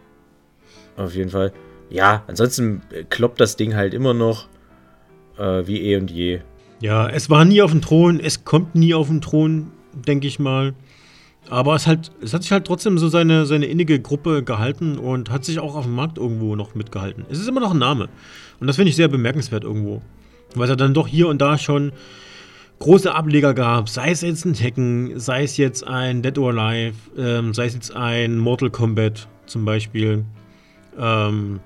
auf jeden Fall. Ja, ansonsten kloppt das Ding halt immer noch äh, wie eh und je. Ja, es war nie auf dem Thron, es kommt nie auf den Thron, denke ich mal. Aber es, halt, es hat sich halt trotzdem so seine, seine innige Gruppe gehalten und hat sich auch auf dem Markt irgendwo noch mitgehalten. Es ist immer noch ein Name. Und das finde ich sehr bemerkenswert irgendwo. Weil es ja dann doch hier und da schon große Ableger gab, sei es jetzt ein Tekken, sei es jetzt ein Dead or Alive, ähm, sei es jetzt ein Mortal Kombat zum Beispiel. Ähm,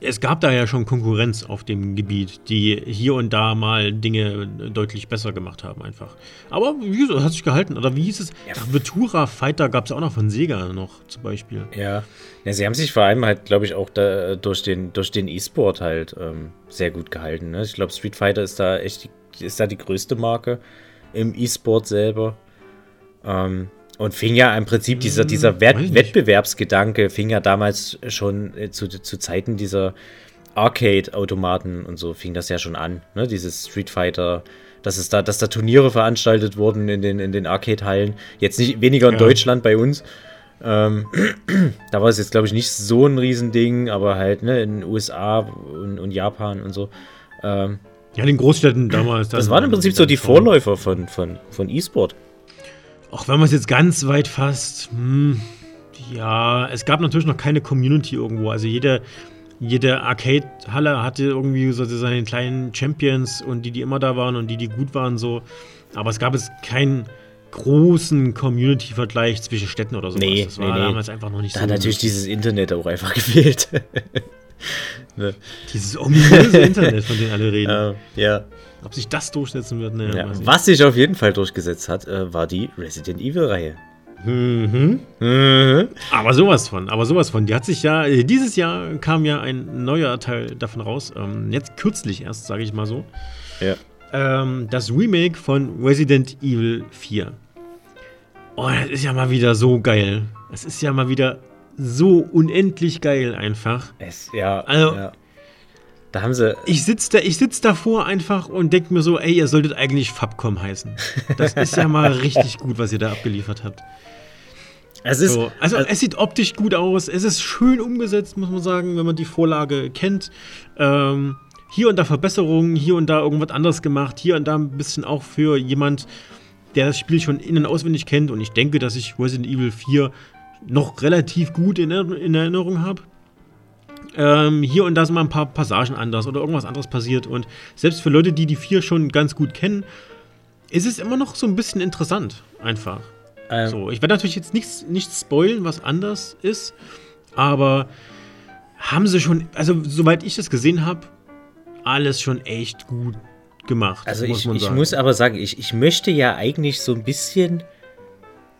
es gab da ja schon Konkurrenz auf dem Gebiet, die hier und da mal Dinge deutlich besser gemacht haben, einfach. Aber wie gesagt, hat sich gehalten. Oder wie hieß es? Ja. Ventura Fighter gab es auch noch von Sega noch zum Beispiel. Ja. ja, sie haben sich vor allem halt, glaube ich, auch da, durch den durch den E-Sport halt ähm, sehr gut gehalten. Ne? Ich glaube, Street Fighter ist da echt die, ist da die größte Marke im E-Sport selber. Ähm, und fing ja im Prinzip dieser, hm, dieser Wett Wettbewerbsgedanke fing ja damals schon äh, zu, zu Zeiten dieser Arcade-Automaten und so fing das ja schon an, ne? Dieses Street Fighter, dass es da, dass da Turniere veranstaltet wurden in den, in den Arcade-Hallen. Jetzt nicht weniger in ja. Deutschland bei uns. Ähm, da war es jetzt, glaube ich, nicht so ein Riesending, aber halt, ne, in den USA und, und Japan und so. Ähm, ja, in den Großstädten damals. Das waren im Prinzip so die Vorläufer von, von, von E-Sport. Auch wenn man es jetzt ganz weit fasst, hm, ja, es gab natürlich noch keine Community irgendwo. Also jede, jede Arcade-Halle hatte irgendwie so seine kleinen Champions und die, die immer da waren und die, die gut waren, so. Aber es gab jetzt keinen großen Community-Vergleich zwischen Städten oder so. Nee, das war nee, damals einfach noch nicht da so. Da hat natürlich dieses Internet auch einfach gefehlt. ne? Dieses ominöse Internet, von dem alle reden. Uh, ja. Ob sich das durchsetzen wird, ne? Ja, was sich auf jeden Fall durchgesetzt hat, äh, war die Resident Evil-Reihe. Mhm. Mhm. Aber sowas von, aber sowas von. Die hat sich ja, äh, dieses Jahr kam ja ein neuer Teil davon raus. Ähm, jetzt kürzlich erst, sage ich mal so. Ja. Ähm, das Remake von Resident Evil 4. Oh, das ist ja mal wieder so geil. Es ist ja mal wieder so unendlich geil einfach. Es, ja. Also, ja. Da haben sie. Ich sitze da, sitz davor einfach und denke mir so, ey, ihr solltet eigentlich Fabcom heißen. Das ist ja mal richtig gut, was ihr da abgeliefert habt. Es ist, so, also, also, es sieht optisch gut aus, es ist schön umgesetzt, muss man sagen, wenn man die Vorlage kennt. Ähm, hier und da Verbesserungen, hier und da irgendwas anderes gemacht, hier und da ein bisschen auch für jemand, der das Spiel schon innen auswendig kennt. Und ich denke, dass ich Resident Evil 4 noch relativ gut in, in Erinnerung habe ähm, hier und da sind mal ein paar Passagen anders oder irgendwas anderes passiert. Und selbst für Leute, die die vier schon ganz gut kennen, ist es immer noch so ein bisschen interessant, einfach. Ähm. So, ich werde natürlich jetzt nichts, nichts spoilen, was anders ist, aber haben sie schon, also soweit ich das gesehen habe, alles schon echt gut gemacht. Also ich, ich muss aber sagen, ich, ich möchte ja eigentlich so ein bisschen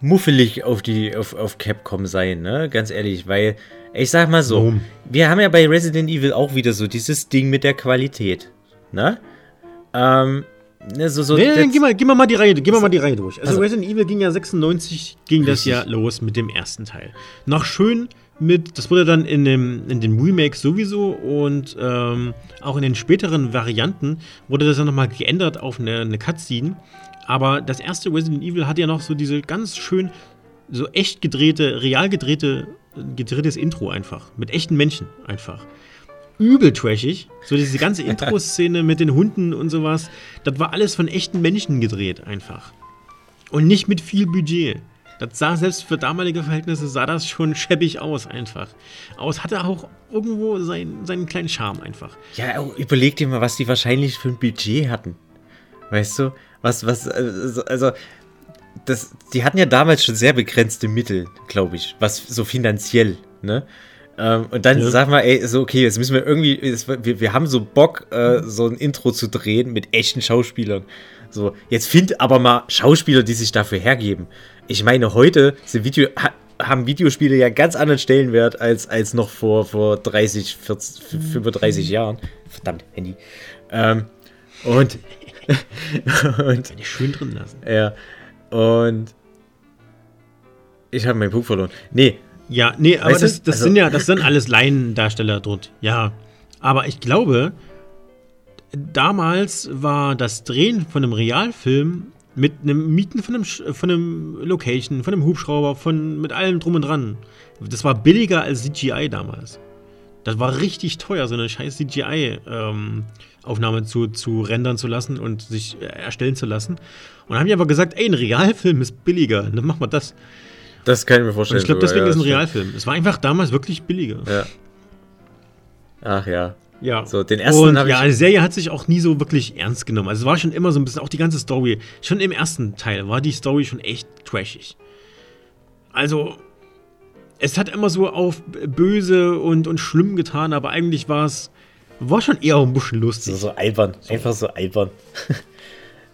muffelig auf die auf, auf Capcom sein, ne? Ganz ehrlich, weil ich sag mal so, Warum? wir haben ja bei Resident Evil auch wieder so dieses Ding mit der Qualität, ne? Ähm, ne, so, so, nee, nee, geh, mal, geh mal die Reihe, geh mal, mal die Reihe durch. Also, also Resident Evil ging ja 96, ging richtig. das ja los mit dem ersten Teil. Noch schön mit, das wurde dann in dem, in dem Remake sowieso und ähm, auch in den späteren Varianten wurde das dann nochmal geändert auf eine, eine Cutscene. Aber das erste Resident Evil hat ja noch so diese ganz schön, so echt gedrehte, real gedrehte, gedrehtes Intro einfach. Mit echten Menschen einfach. Übel trashig. So diese ganze Intro-Szene mit den Hunden und sowas. Das war alles von echten Menschen gedreht einfach. Und nicht mit viel Budget. Das sah selbst für damalige Verhältnisse sah das schon schäbig aus einfach. Aber es hatte auch irgendwo sein, seinen kleinen Charme einfach. Ja, überleg dir mal, was die wahrscheinlich für ein Budget hatten. Weißt du? Was, was, also, also das, die hatten ja damals schon sehr begrenzte Mittel, glaube ich, was so finanziell, ne? Ähm, und dann ja. sag mal, ey, so, okay, jetzt müssen wir irgendwie, jetzt, wir, wir haben so Bock, äh, so ein Intro zu drehen mit echten Schauspielern. So, jetzt find aber mal Schauspieler, die sich dafür hergeben. Ich meine, heute sind Video, ha, haben Videospiele ja ganz anderen Stellenwert als, als noch vor, vor 30, 40, 35 Jahren. Verdammt, Handy. Ähm, und und Kann ich schön drin lassen. Ja. Und ich habe meinen Punkt verloren. Nee. Ja, nee, aber das, das also, sind ja, das sind alles Laiendarsteller dort. Ja. Aber ich glaube, damals war das Drehen von einem Realfilm mit einem Mieten von einem, von einem Location, von einem Hubschrauber, von, mit allem drum und dran. Das war billiger als CGI damals. Das war richtig teuer, so eine scheiß CGI-Aufnahme ähm, zu, zu rendern zu lassen und sich äh, erstellen zu lassen. Und dann haben die aber gesagt, ey, ein Realfilm ist billiger, dann machen wir das. Das kann ich mir vorstellen. Und ich glaube, deswegen ja, ist ein Realfilm. Es war einfach damals wirklich billiger. Ja. Ach ja. Ja. So, den ersten und ja, die Serie hat sich auch nie so wirklich ernst genommen. Also es war schon immer so ein bisschen, auch die ganze Story, schon im ersten Teil war die Story schon echt trashig. Also, es hat immer so auf böse und, und schlimm getan, aber eigentlich war es, war schon eher ein bisschen lustig. So, so albern, so. einfach so albern.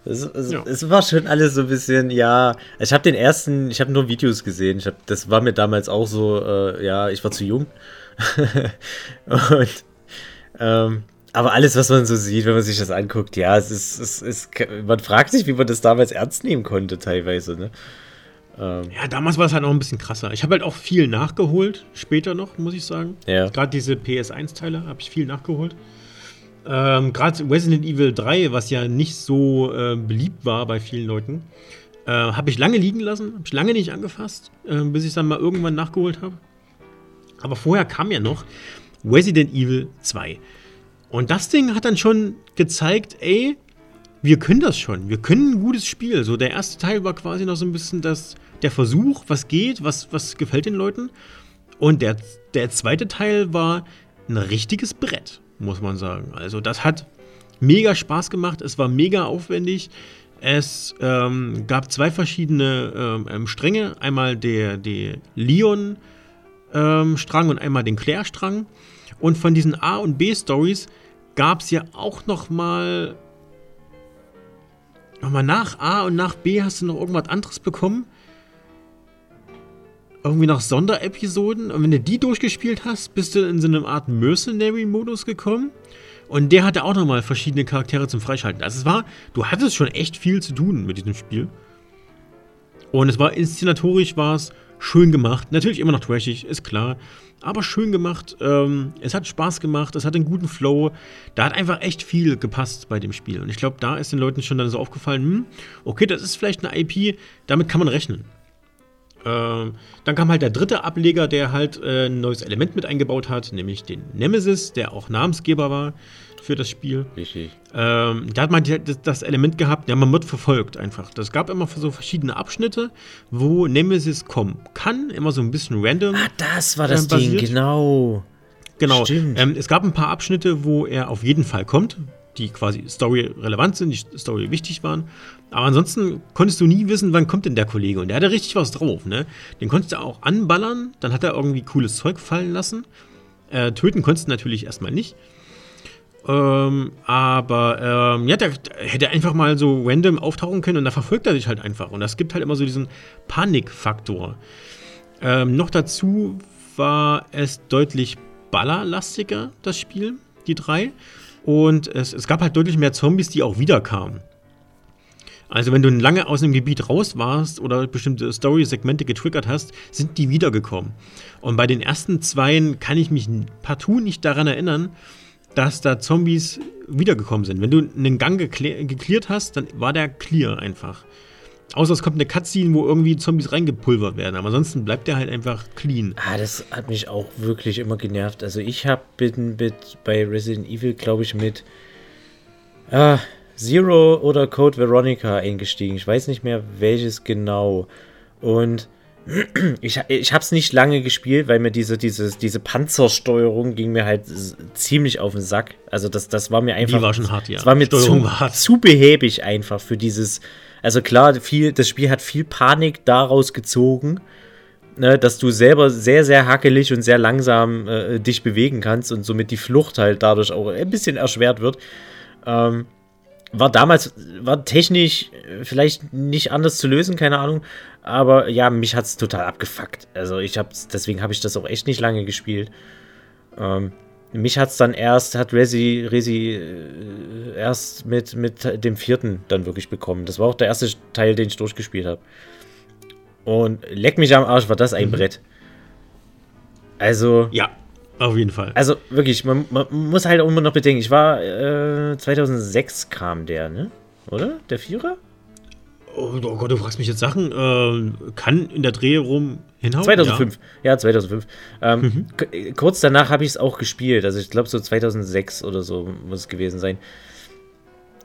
Es, es, ja. es, war schon alles so ein bisschen, ja. Ich habe den ersten, ich habe nur Videos gesehen. Ich hab, das war mir damals auch so, äh, ja, ich war zu jung. und ähm, aber alles, was man so sieht, wenn man sich das anguckt, ja, es ist, es ist, man fragt sich, wie man das damals ernst nehmen konnte, teilweise, ne? Ähm. Ja, damals war es halt noch ein bisschen krasser. Ich habe halt auch viel nachgeholt, später noch, muss ich sagen. Ja. Gerade diese PS1-Teile habe ich viel nachgeholt. Ähm, Gerade Resident Evil 3, was ja nicht so äh, beliebt war bei vielen Leuten, äh, habe ich lange liegen lassen, habe ich lange nicht angefasst, äh, bis ich es dann mal irgendwann nachgeholt habe. Aber vorher kam ja noch Resident Evil 2. Und das Ding hat dann schon gezeigt, ey, wir können das schon. Wir können ein gutes Spiel. So, der erste Teil war quasi noch so ein bisschen das, der Versuch, was geht, was, was gefällt den Leuten. Und der, der zweite Teil war ein richtiges Brett, muss man sagen. Also, das hat mega Spaß gemacht. Es war mega aufwendig. Es ähm, gab zwei verschiedene ähm, ähm Stränge. Einmal der, der Leon- ähm, und einmal den Claire-Strang. Und von diesen A- und B-Stories gab es ja auch noch mal nochmal nach A und nach B hast du noch irgendwas anderes bekommen. Irgendwie noch Sonderepisoden. Und wenn du die durchgespielt hast, bist du in so eine Art Mercenary-Modus gekommen. Und der hatte auch nochmal verschiedene Charaktere zum Freischalten. Also es war, du hattest schon echt viel zu tun mit diesem Spiel. Und es war inszenatorisch war es schön gemacht. Natürlich immer noch trashig, ist klar. Aber schön gemacht. Ähm, es hat Spaß gemacht. Es hat einen guten Flow. Da hat einfach echt viel gepasst bei dem Spiel. Und ich glaube, da ist den Leuten schon dann so aufgefallen, hm, okay, das ist vielleicht eine IP, damit kann man rechnen. Ähm, dann kam halt der dritte Ableger, der halt äh, ein neues Element mit eingebaut hat, nämlich den Nemesis, der auch Namensgeber war für das Spiel. Richtig. Ähm, da hat man das Element gehabt, ja, man wird verfolgt einfach. Das gab immer so verschiedene Abschnitte, wo Nemesis kommen kann, immer so ein bisschen random. Ah, das war das äh, Ding, genau. Genau. Ähm, es gab ein paar Abschnitte, wo er auf jeden Fall kommt, die quasi Story relevant sind, die Story wichtig waren. Aber ansonsten konntest du nie wissen, wann kommt denn der Kollege. Und der hatte richtig was drauf, ne? Den konntest du auch anballern, dann hat er irgendwie cooles Zeug fallen lassen. Äh, töten konntest du natürlich erstmal nicht. Ähm, aber ähm, ja, der, der, hätte einfach mal so random auftauchen können und da verfolgt er sich halt einfach. Und das gibt halt immer so diesen Panikfaktor. Ähm, noch dazu war es deutlich ballerlastiger, das Spiel, die drei. Und es, es gab halt deutlich mehr Zombies, die auch wiederkamen. Also wenn du lange aus einem Gebiet raus warst oder bestimmte Story-Segmente getriggert hast, sind die wiedergekommen. Und bei den ersten zweien kann ich mich partout nicht daran erinnern, dass da Zombies wiedergekommen sind. Wenn du einen Gang geklärt hast, dann war der clear einfach. Außer es kommt eine Cutscene, wo irgendwie Zombies reingepulvert werden. Aber ansonsten bleibt der halt einfach clean. Ah, das hat mich auch wirklich immer genervt. Also ich mit bei Resident Evil, glaube ich, mit ah, Zero oder Code Veronica eingestiegen. Ich weiß nicht mehr welches genau. Und ich, ich habe es nicht lange gespielt, weil mir diese, diese, diese Panzersteuerung ging mir halt ziemlich auf den Sack. Also das, das war mir einfach. Die war schon hart, ja. Das war mir zu, war zu behäbig einfach für dieses. Also klar, viel, das Spiel hat viel Panik daraus gezogen, ne, dass du selber sehr, sehr hackelig und sehr langsam äh, dich bewegen kannst und somit die Flucht halt dadurch auch ein bisschen erschwert wird. Ähm, war damals, war technisch vielleicht nicht anders zu lösen, keine Ahnung. Aber ja, mich hat es total abgefuckt. Also ich hab's, deswegen habe ich das auch echt nicht lange gespielt. Ähm, mich hat es dann erst, hat Resi, Resi äh, erst mit, mit dem vierten dann wirklich bekommen. Das war auch der erste Teil, den ich durchgespielt habe. Und leck mich am Arsch, war das ein mhm. Brett. Also. Ja. Auf jeden Fall. Also wirklich, man, man muss halt auch immer noch bedenken, ich war, äh, 2006 kam der, ne? Oder? Der Vierer? Oh, oh Gott, du fragst mich jetzt Sachen. Äh, kann in der Dreh rum hinhauen? 2005. Ja, ja 2005. Ähm, mhm. Kurz danach habe ich es auch gespielt. Also ich glaube so 2006 oder so muss es gewesen sein.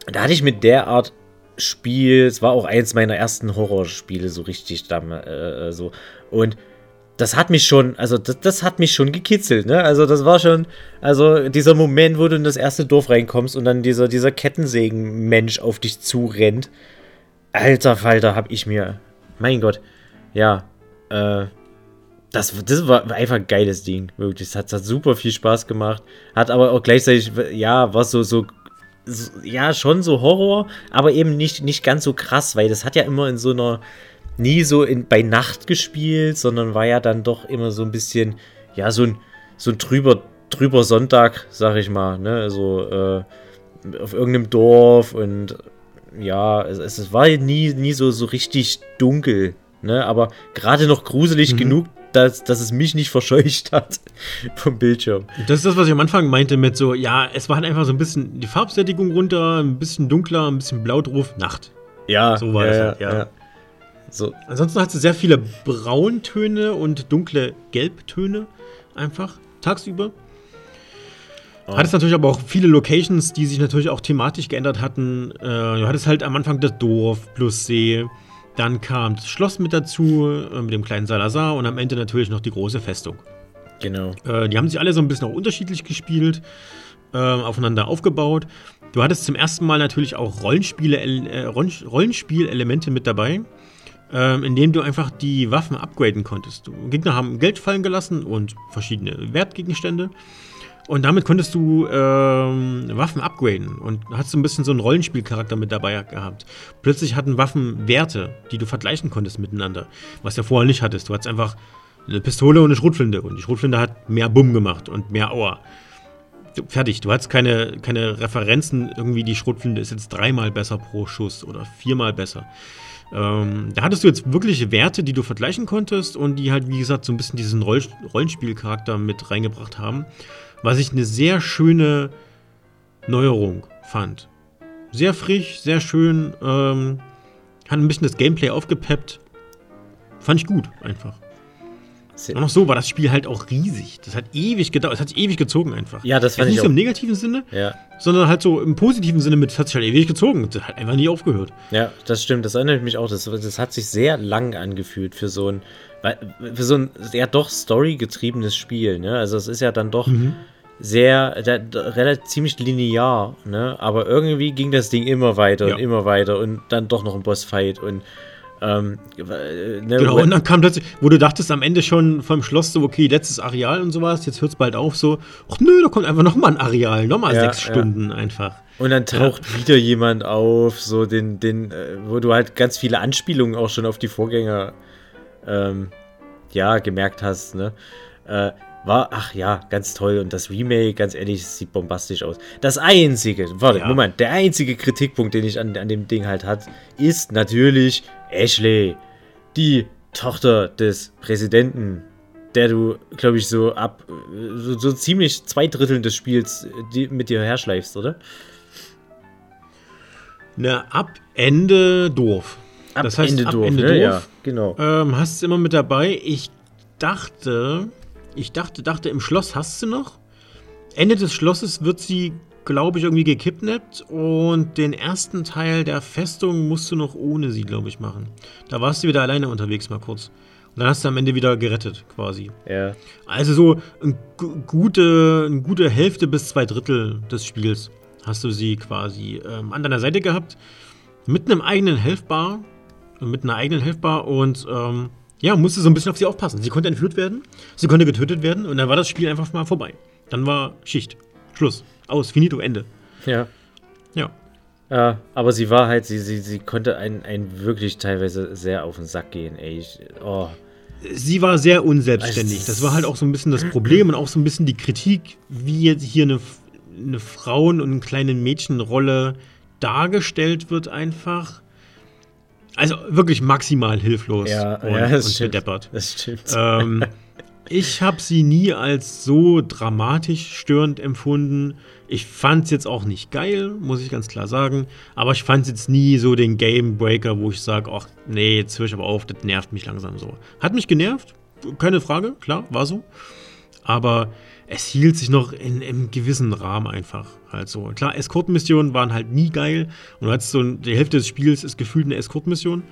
Da hatte ich mit der Art Spiel, es war auch eins meiner ersten Horrorspiele so richtig da, äh, so. Und das hat mich schon, also das, das, hat mich schon gekitzelt, ne? Also das war schon, also dieser Moment, wo du in das erste Dorf reinkommst und dann dieser, dieser Kettensägen-Mensch auf dich zurennt. Alter Falter, hab ich mir, mein Gott, ja, äh, das, das war einfach ein geiles Ding, wirklich. Es hat, hat super viel Spaß gemacht, hat aber auch gleichzeitig, ja, was so, so ja, schon so Horror, aber eben nicht, nicht ganz so krass, weil das hat ja immer in so einer, nie so in, bei Nacht gespielt, sondern war ja dann doch immer so ein bisschen, ja, so ein, so ein trüber, trüber Sonntag, sag ich mal, ne, also äh, auf irgendeinem Dorf und ja, es, es war nie, nie so, so richtig dunkel, ne, aber gerade noch gruselig mhm. genug, dass, dass es mich nicht verscheucht hat vom Bildschirm. Das ist das, was ich am Anfang meinte mit so, ja, es war halt einfach so ein bisschen die Farbsättigung runter, ein bisschen dunkler, ein bisschen blau drauf, Nacht. Ja, so war ja, es halt, ja. ja. So. Ansonsten hat sie sehr viele Brauntöne und dunkle Gelbtöne einfach tagsüber. Oh. Hattest natürlich aber auch viele Locations, die sich natürlich auch thematisch geändert hatten. Äh, du hattest halt am Anfang das Dorf plus See. Dann kam das Schloss mit dazu, äh, mit dem kleinen Salazar und am Ende natürlich noch die große Festung. Genau. Äh, die haben sich alle so ein bisschen auch unterschiedlich gespielt, äh, aufeinander aufgebaut. Du hattest zum ersten Mal natürlich auch Rollenspiele, äh, Rollenspielelemente mit dabei, ähm, in denen du einfach die Waffen upgraden konntest. Gegner haben Geld fallen gelassen und verschiedene Wertgegenstände. Und damit konntest du ähm, Waffen upgraden und hast so ein bisschen so einen Rollenspielcharakter mit dabei gehabt. Plötzlich hatten Waffen Werte, die du vergleichen konntest miteinander, was du ja vorher nicht hattest. Du hattest einfach eine Pistole und eine Schrotflinte und die Schrotflinte hat mehr Bumm gemacht und mehr Aua. Fertig, du hattest keine, keine Referenzen, irgendwie die Schrotflinte ist jetzt dreimal besser pro Schuss oder viermal besser. Ähm, da hattest du jetzt wirkliche Werte, die du vergleichen konntest und die halt, wie gesagt, so ein bisschen diesen Roll Rollenspielcharakter mit reingebracht haben was ich eine sehr schöne Neuerung fand. Sehr frisch, sehr schön, ähm, hat ein bisschen das Gameplay aufgepeppt. Fand ich gut, einfach. Und noch so war das Spiel halt auch riesig. Das hat ewig gedauert, es hat ewig gezogen einfach. Ja, das fand Jetzt ich nicht so im negativen Sinne, ja. sondern halt so im positiven Sinne mit, es hat sich halt ewig gezogen. Das hat einfach nie aufgehört. Ja, das stimmt, das erinnert mich auch. Das, das hat sich sehr lang angefühlt für so ein, für so ein ja doch storygetriebenes Spiel. Ne? Also es ist ja dann doch. Mhm sehr, der, der, relativ ziemlich linear, ne? Aber irgendwie ging das Ding immer weiter ja. und immer weiter und dann doch noch ein Bossfight und ähm, ne, genau, und dann kam plötzlich, wo du dachtest am Ende schon vom Schloss so, okay, letztes Areal und sowas, jetzt hört es bald auf, so, ach nö, da kommt einfach nochmal ein Areal, nochmal ja, sechs Stunden ja. einfach. Und dann taucht ja. wieder jemand auf, so den, den, äh, wo du halt ganz viele Anspielungen auch schon auf die Vorgänger, ähm, ja, gemerkt hast, ne? Äh, war, ach ja, ganz toll. Und das Remake, ganz ehrlich, sieht bombastisch aus. Das einzige, warte, ja. Moment, der einzige Kritikpunkt, den ich an, an dem Ding halt hat, ist natürlich Ashley, die Tochter des Präsidenten, der du, glaube ich, so ab, so, so, ziemlich zwei Drittel des Spiels die, mit dir herschleifst, oder? Na, ab Ende doof. Ab das heißt, Ende ab doof, Ende ne? doof. Ja, genau. Ähm, hast es immer mit dabei. Ich dachte, ich dachte, dachte, im Schloss hast du noch. Ende des Schlosses wird sie, glaube ich, irgendwie gekidnappt und den ersten Teil der Festung musst du noch ohne sie, glaube ich, machen. Da warst du wieder alleine unterwegs mal kurz. Und dann hast du am Ende wieder gerettet, quasi. Ja. Also so eine gute, eine gute Hälfte bis zwei Drittel des Spiels hast du sie quasi ähm, an deiner Seite gehabt. Mit einem eigenen Helfbar. Mit einer eigenen Helfbar und ähm, ja, musste so ein bisschen auf sie aufpassen. Sie konnte entführt werden, sie konnte getötet werden und dann war das Spiel einfach mal vorbei. Dann war Schicht. Schluss. Aus. Finito. Ende. Ja. Ja. Äh, aber sie war halt, sie, sie, sie konnte einen, einen wirklich teilweise sehr auf den Sack gehen, ey. Ich, oh. Sie war sehr unselbstständig. Das war halt auch so ein bisschen das Problem und auch so ein bisschen die Kritik, wie jetzt hier eine, eine Frauen- und eine kleine Mädchenrolle dargestellt wird, einfach. Also wirklich maximal hilflos ja, und, ja, und stimmt. bedeppert. Das stimmt. Ähm, Ich habe sie nie als so dramatisch störend empfunden. Ich fand es jetzt auch nicht geil, muss ich ganz klar sagen. Aber ich fand es jetzt nie so den Game Breaker, wo ich sage, ach nee, jetzt höre ich aber auf, das nervt mich langsam so. Hat mich genervt, keine Frage, klar, war so. Aber es hielt sich noch in einem gewissen Rahmen einfach halt so. Klar, Escort-Missionen waren halt nie geil. Und du hattest so die Hälfte des Spiels ist gefühlt eine Escort-Mission.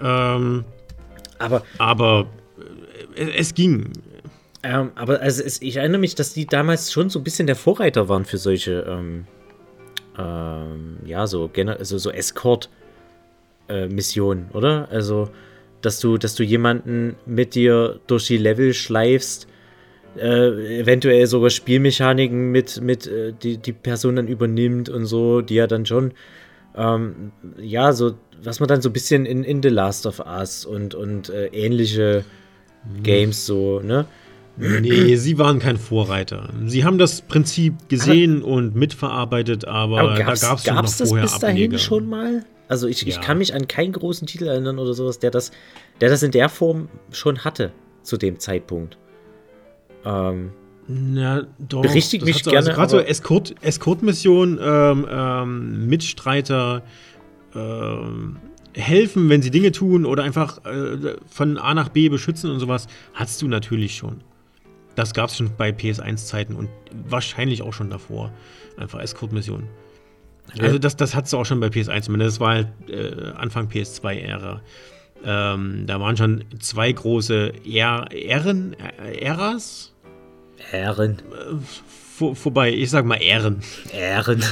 Ähm, aber, aber äh, es ging. Ähm, aber also es, ich erinnere mich, dass die damals schon so ein bisschen der Vorreiter waren für solche, ähm, ähm, ja, so, also so Escort-Missionen, äh, oder? Also, dass du, dass du jemanden mit dir durch die Level schleifst, äh, eventuell sogar Spielmechaniken mit, mit äh, die, die Person dann übernimmt und so, die ja dann schon, ähm, ja, so, was man dann so ein bisschen in, in The Last of Us und, und äh, ähnliche Games so, ne? Nee, sie waren kein Vorreiter. Sie haben das Prinzip gesehen aber, und mitverarbeitet, aber, aber da gab es noch das vorher bis dahin Ableger. schon mal? Also ich, ja. ich kann mich an keinen großen Titel erinnern oder sowas, der das, der das in der Form schon hatte zu dem Zeitpunkt. Ähm, Na, doch. Berichtigt mich gerne. Also gerade so Escort, Escort-Mission, ähm, ähm, Mitstreiter, ähm, helfen, wenn sie Dinge tun oder einfach äh, von A nach B beschützen und sowas, hast du natürlich schon. Das gab es schon bei PS1-Zeiten und wahrscheinlich auch schon davor. Einfach Escort-Missionen. Okay. Also das, das hattest du auch schon bei PS1, zumindest das war halt äh, Anfang PS2-Ära. Ähm, da waren schon zwei große er Ehren, Äras. Ehren. Vor, vorbei, ich sag mal Ehren. Ehren.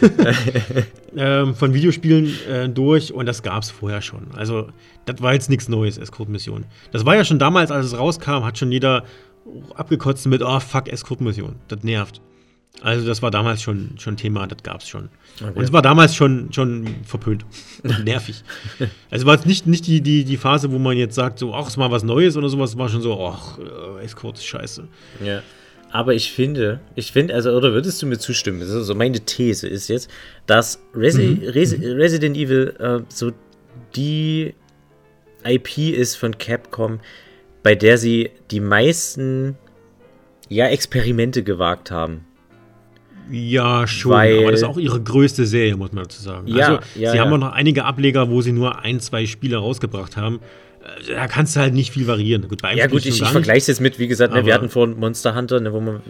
ähm, von Videospielen äh, durch und das gab es vorher schon. Also, das war jetzt nichts Neues, Escort-Mission. Das war ja schon damals, als es rauskam, hat schon jeder abgekotzt mit, oh fuck, Escort-Mission. Das nervt. Also, das war damals schon, schon Thema, das gab es schon. Okay. Und es war damals schon, schon verpönt. Nervig. Also war es nicht, nicht die, die, die Phase, wo man jetzt sagt, so, ach, es ist mal was Neues oder sowas, war schon so, ach, äh, ist scheiße. Ja. Aber ich finde, ich finde, also, oder würdest du mir zustimmen? Also meine These ist jetzt, dass Resi mhm. Resi mhm. Resident Evil äh, so die IP ist von Capcom, bei der sie die meisten ja, Experimente gewagt haben. Ja, schon, Weil, aber das ist auch ihre größte Serie, muss man dazu sagen. Ja, also, ja, sie ja. haben auch noch einige Ableger, wo sie nur ein, zwei Spiele rausgebracht haben. Äh, da kannst du halt nicht viel variieren. Gut, ja, gut, ich, ich vergleiche es jetzt mit, wie gesagt, ne, wir hatten vorhin Monster Hunter, ne, wo wir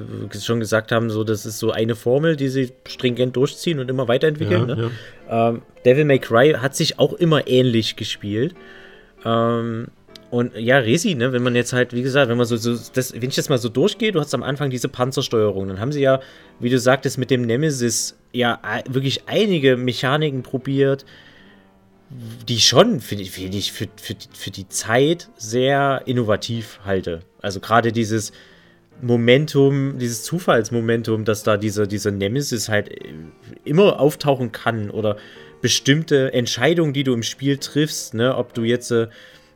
schon gesagt haben, so, das ist so eine Formel, die sie stringent durchziehen und immer weiterentwickeln. Ne? Ähm, Devil May Cry hat sich auch immer ähnlich gespielt. Ähm, und ja, Resi, ne, wenn man jetzt halt, wie gesagt, wenn man so, so das, wenn ich das mal so durchgehe, du hast am Anfang diese Panzersteuerung, dann haben sie ja, wie du sagtest, mit dem Nemesis ja wirklich einige Mechaniken probiert, die schon, finde ich, find ich für, für, für die Zeit sehr innovativ halte. Also gerade dieses Momentum, dieses Zufallsmomentum, dass da dieser, dieser Nemesis halt immer auftauchen kann oder bestimmte Entscheidungen, die du im Spiel triffst, ne, ob du jetzt äh,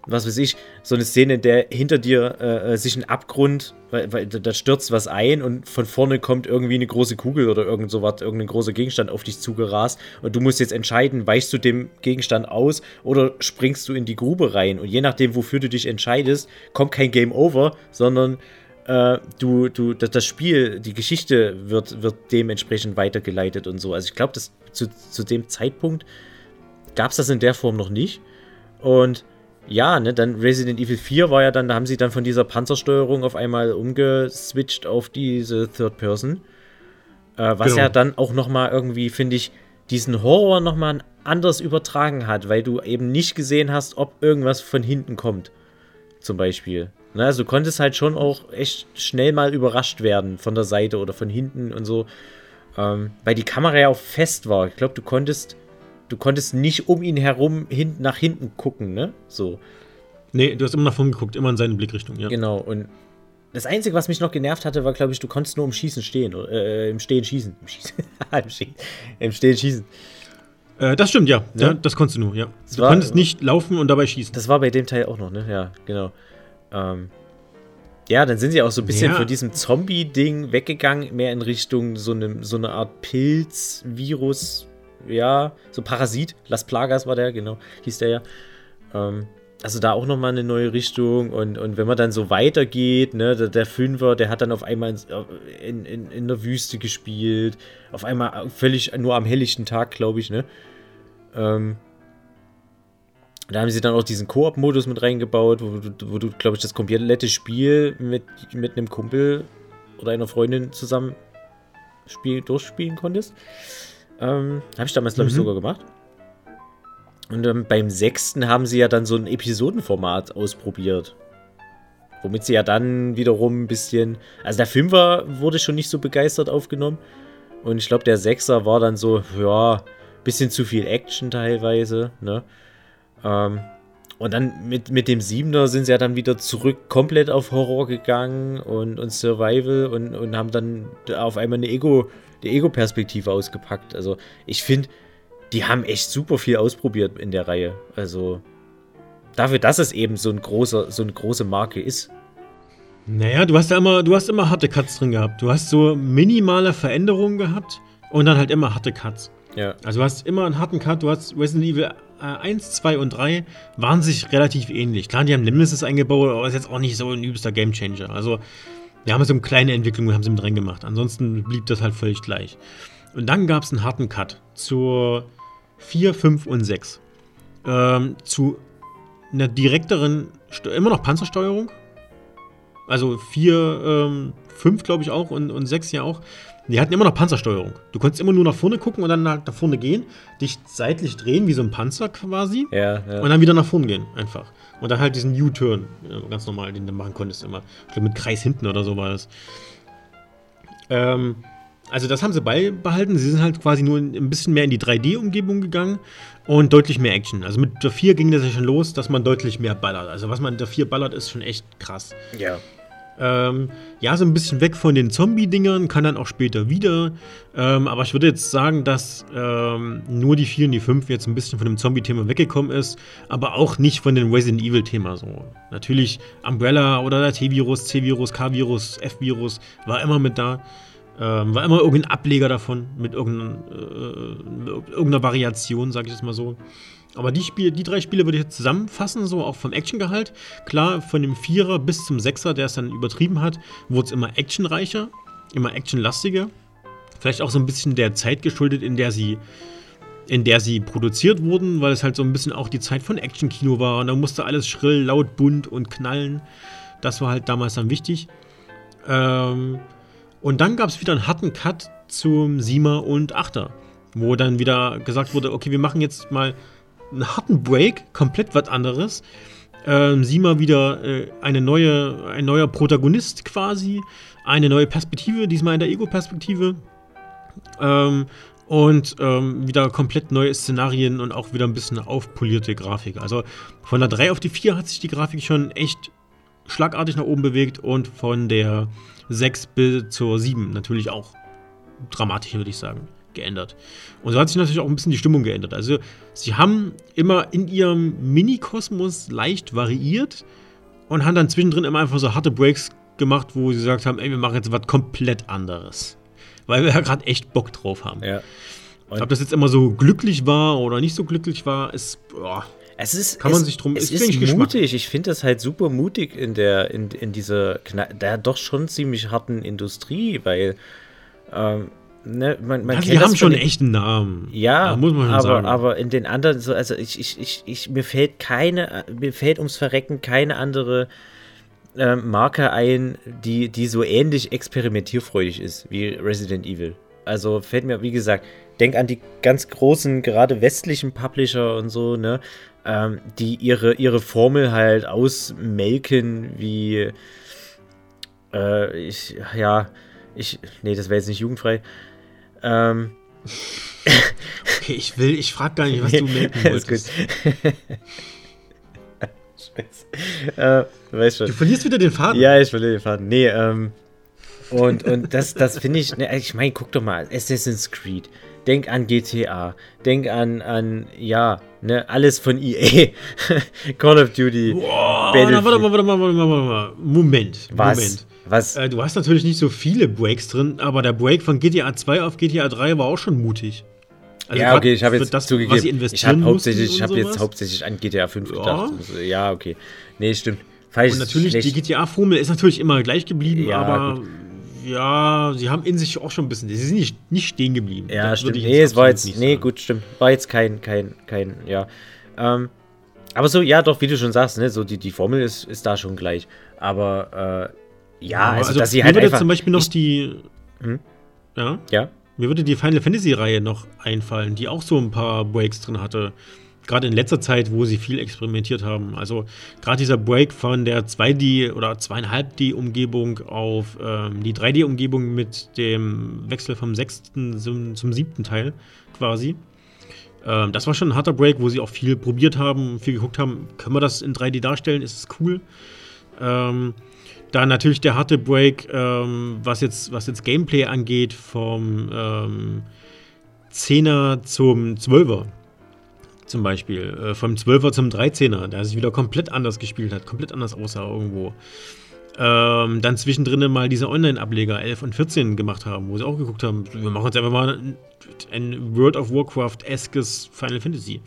was weiß ich, so eine Szene, in der hinter dir äh, äh, sich ein Abgrund, weil, weil, da stürzt was ein und von vorne kommt irgendwie eine große Kugel oder irgend sowas, irgendein großer Gegenstand auf dich zugerast und du musst jetzt entscheiden, weichst du dem Gegenstand aus oder springst du in die Grube rein und je nachdem, wofür du dich entscheidest, kommt kein Game Over, sondern äh, du, du, das Spiel, die Geschichte wird, wird dementsprechend weitergeleitet und so. Also ich glaube, zu, zu dem Zeitpunkt gab es das in der Form noch nicht und ja, ne, dann Resident Evil 4 war ja dann, da haben sie dann von dieser Panzersteuerung auf einmal umgeswitcht auf diese Third Person. Äh, was genau. ja dann auch nochmal irgendwie, finde ich, diesen Horror nochmal anders übertragen hat, weil du eben nicht gesehen hast, ob irgendwas von hinten kommt. Zum Beispiel. Ne, also du konntest halt schon auch echt schnell mal überrascht werden von der Seite oder von hinten und so. Ähm, weil die Kamera ja auch fest war. Ich glaube, du konntest du konntest nicht um ihn herum hin, nach hinten gucken, ne? So. Nee, du hast immer nach vorne geguckt, immer in seine Blickrichtung, ja. Genau, und das Einzige, was mich noch genervt hatte, war, glaube ich, du konntest nur im Schießen stehen, äh, im Stehen schießen. Im, Schießen. Im, Stehen, Im Stehen schießen. Äh, das stimmt, ja. ja. ja. Das konntest du nur, ja. Das du war, konntest nicht laufen und dabei schießen. Das war bei dem Teil auch noch, ne? Ja, genau. Ähm, ja, dann sind sie auch so ein bisschen ja. von diesem Zombie-Ding weggegangen, mehr in Richtung so, ne, so eine Art Pilz-Virus ja, so Parasit, Las Plagas war der, genau, hieß der ja. Ähm, also da auch nochmal eine neue Richtung. Und, und wenn man dann so weitergeht, ne, der, der Fünfer, der hat dann auf einmal in, in, in der Wüste gespielt. Auf einmal völlig nur am helllichten Tag, glaube ich, ne? Ähm, da haben sie dann auch diesen Koop-Modus mit reingebaut, wo du, wo du glaube ich, das komplette Spiel mit, mit einem Kumpel oder einer Freundin zusammen spiel, durchspielen konntest. Ähm, Habe ich damals, glaube ich, mhm. sogar gemacht. Und ähm, beim sechsten haben sie ja dann so ein Episodenformat ausprobiert. Womit sie ja dann wiederum ein bisschen. Also der Fünfer wurde schon nicht so begeistert aufgenommen. Und ich glaube, der Sechser war dann so, ja, bisschen zu viel Action teilweise, ne? Ähm, und dann mit, mit dem Siebener sind sie ja dann wieder zurück komplett auf Horror gegangen und, und Survival und, und haben dann auf einmal eine Ego, die Ego-Perspektive ausgepackt. Also ich finde, die haben echt super viel ausprobiert in der Reihe. Also dafür, dass es eben so, ein großer, so eine große Marke ist. Naja, du hast ja immer, du hast immer harte Cuts drin gehabt. Du hast so minimale Veränderungen gehabt und dann halt immer harte Cuts. Ja. Also du hast immer einen harten Cut, du hast Resident Evil 1, äh, 2 und 3 waren sich relativ ähnlich. Klar, die haben Nemesis eingebaut, aber ist jetzt auch nicht so ein übelster Gamechanger. Also, wir haben so eine kleine Entwicklung, haben sie mit drin gemacht. Ansonsten blieb das halt völlig gleich. Und dann gab es einen harten Cut zur 4, 5 und 6. Ähm, zu einer direkteren, immer noch Panzersteuerung. Also 4, ähm, 5 glaube ich auch und, und 6 ja auch. Die hatten immer noch Panzersteuerung. Du konntest immer nur nach vorne gucken und dann halt nach vorne gehen, dich seitlich drehen, wie so ein Panzer quasi. Ja, ja. Und dann wieder nach vorne gehen, einfach. Und dann halt diesen U-Turn, ganz normal, den du machen konntest immer. Ich glaube, mit Kreis hinten oder so war das. Ähm, also das haben sie beibehalten. Sie sind halt quasi nur ein bisschen mehr in die 3D-Umgebung gegangen und deutlich mehr Action. Also mit der 4 ging das ja schon los, dass man deutlich mehr ballert. Also was man in der 4 ballert, ist schon echt krass. Ja. Ähm, ja, so ein bisschen weg von den Zombie-Dingern, kann dann auch später wieder. Ähm, aber ich würde jetzt sagen, dass ähm, nur die 4 und die 5 jetzt ein bisschen von dem Zombie-Thema weggekommen ist, aber auch nicht von dem Resident Evil-Thema so. Natürlich Umbrella oder der T-Virus, C-Virus, K-Virus, F-Virus war immer mit da. Ähm, war immer irgendein Ableger davon mit irgendeiner, äh, irgendeiner Variation, sage ich jetzt mal so. Aber die, Spiele, die drei Spiele würde ich jetzt zusammenfassen, so auch vom Actiongehalt. Klar, von dem Vierer bis zum Sechser, der es dann übertrieben hat, wurde es immer actionreicher, immer actionlastiger. Vielleicht auch so ein bisschen der Zeit geschuldet, in der sie in der sie produziert wurden, weil es halt so ein bisschen auch die Zeit von Actionkino war und da musste alles schrill, laut, bunt und knallen. Das war halt damals dann wichtig. Ähm, und dann gab es wieder einen harten Cut zum Siemer und Achter, wo dann wieder gesagt wurde, okay, wir machen jetzt mal einen harten Break, komplett was anderes. Ähm, sieh mal wieder äh, eine neue, ein neuer Protagonist quasi, eine neue Perspektive, diesmal in der Ego-Perspektive. Ähm, und ähm, wieder komplett neue Szenarien und auch wieder ein bisschen aufpolierte Grafik. Also von der 3 auf die 4 hat sich die Grafik schon echt schlagartig nach oben bewegt und von der 6 bis zur 7 natürlich auch dramatisch, würde ich sagen geändert. Und so hat sich natürlich auch ein bisschen die Stimmung geändert. Also, sie haben immer in ihrem Mini-Kosmos leicht variiert und haben dann zwischendrin immer einfach so harte Breaks gemacht, wo sie gesagt haben: Ey, wir machen jetzt was komplett anderes. Weil wir ja gerade echt Bock drauf haben. Ja. Ob das jetzt immer so glücklich war oder nicht so glücklich war, ist. Boah, es ist, kann man sich drum. Es ist, ist mutig. Ich finde das halt super mutig in der in, in dieser der doch schon ziemlich harten Industrie, weil ähm, ne, man, man also die haben schon den, echt einen Namen. Ja, muss man aber, sagen. aber in den anderen, so, also ich, ich, ich, ich, mir fällt keine, mir fällt ums Verrecken keine andere äh, Marke ein, die, die so ähnlich experimentierfreudig ist wie Resident Evil. Also fällt mir, wie gesagt, denk an die ganz großen, gerade westlichen Publisher und so, ne, ähm, die ihre, ihre Formel halt ausmelken wie, äh, ich, ja, ich, nee, das wäre jetzt nicht jugendfrei. Ähm. okay, ich will, ich frag gar nicht, was du merken wolltest. äh, weißt schon. Du verlierst wieder den Faden. Ja, ich verliere den Faden. Nee, ähm. Und, und das, das finde ich, ne, ich meine, guck doch mal, Assassin's Creed. Denk an GTA. Denk an, an ja, ne, alles von EA. Call of Duty. Boah, warte mal, warte mal, warte mal, warte mal. Moment. Was? Moment. Was? Äh, du hast natürlich nicht so viele Breaks drin, aber der Break von GTA 2 auf GTA 3 war auch schon mutig. Also ja, okay, ich habe jetzt das, zugegeben, ich habe hauptsächlich, ich habe jetzt hauptsächlich an GTA 5 ja. gedacht. Ja, okay. Nee, stimmt. Falsch, und natürlich, schlecht. die GTA-Formel ist natürlich immer gleich geblieben, ja, aber gut. Ja, sie haben in sich auch schon ein bisschen, sie sind nicht, nicht stehen geblieben. Ja, das stimmt. Nee, es war jetzt, nee, gut, stimmt. War jetzt kein, kein, kein, ja. Ähm, aber so, ja, doch, wie du schon sagst, ne, so die, die Formel ist, ist da schon gleich. Aber, äh, ja, also, also, dass sie halt würde einfach, zum Beispiel noch ich, die, hm? ja? Ja? Mir würde die Final Fantasy-Reihe noch einfallen, die auch so ein paar Breaks drin hatte gerade in letzter Zeit, wo sie viel experimentiert haben. Also gerade dieser Break von der 2D oder 2,5D-Umgebung auf ähm, die 3D-Umgebung mit dem Wechsel vom sechsten zum, zum siebten Teil quasi. Ähm, das war schon ein harter Break, wo sie auch viel probiert haben, viel geguckt haben, können wir das in 3D darstellen, ist es cool. Ähm, dann natürlich der harte Break, ähm, was, jetzt, was jetzt Gameplay angeht, vom ähm, 10er zum 12er zum Beispiel. Äh, vom 12er zum 13er, der sich wieder komplett anders gespielt hat, komplett anders aussah irgendwo. Ähm, dann zwischendrin mal diese Online-Ableger 11 und 14 gemacht haben, wo sie auch geguckt haben, wir machen jetzt einfach mal ein World of Warcraft-eskes Final Fantasy.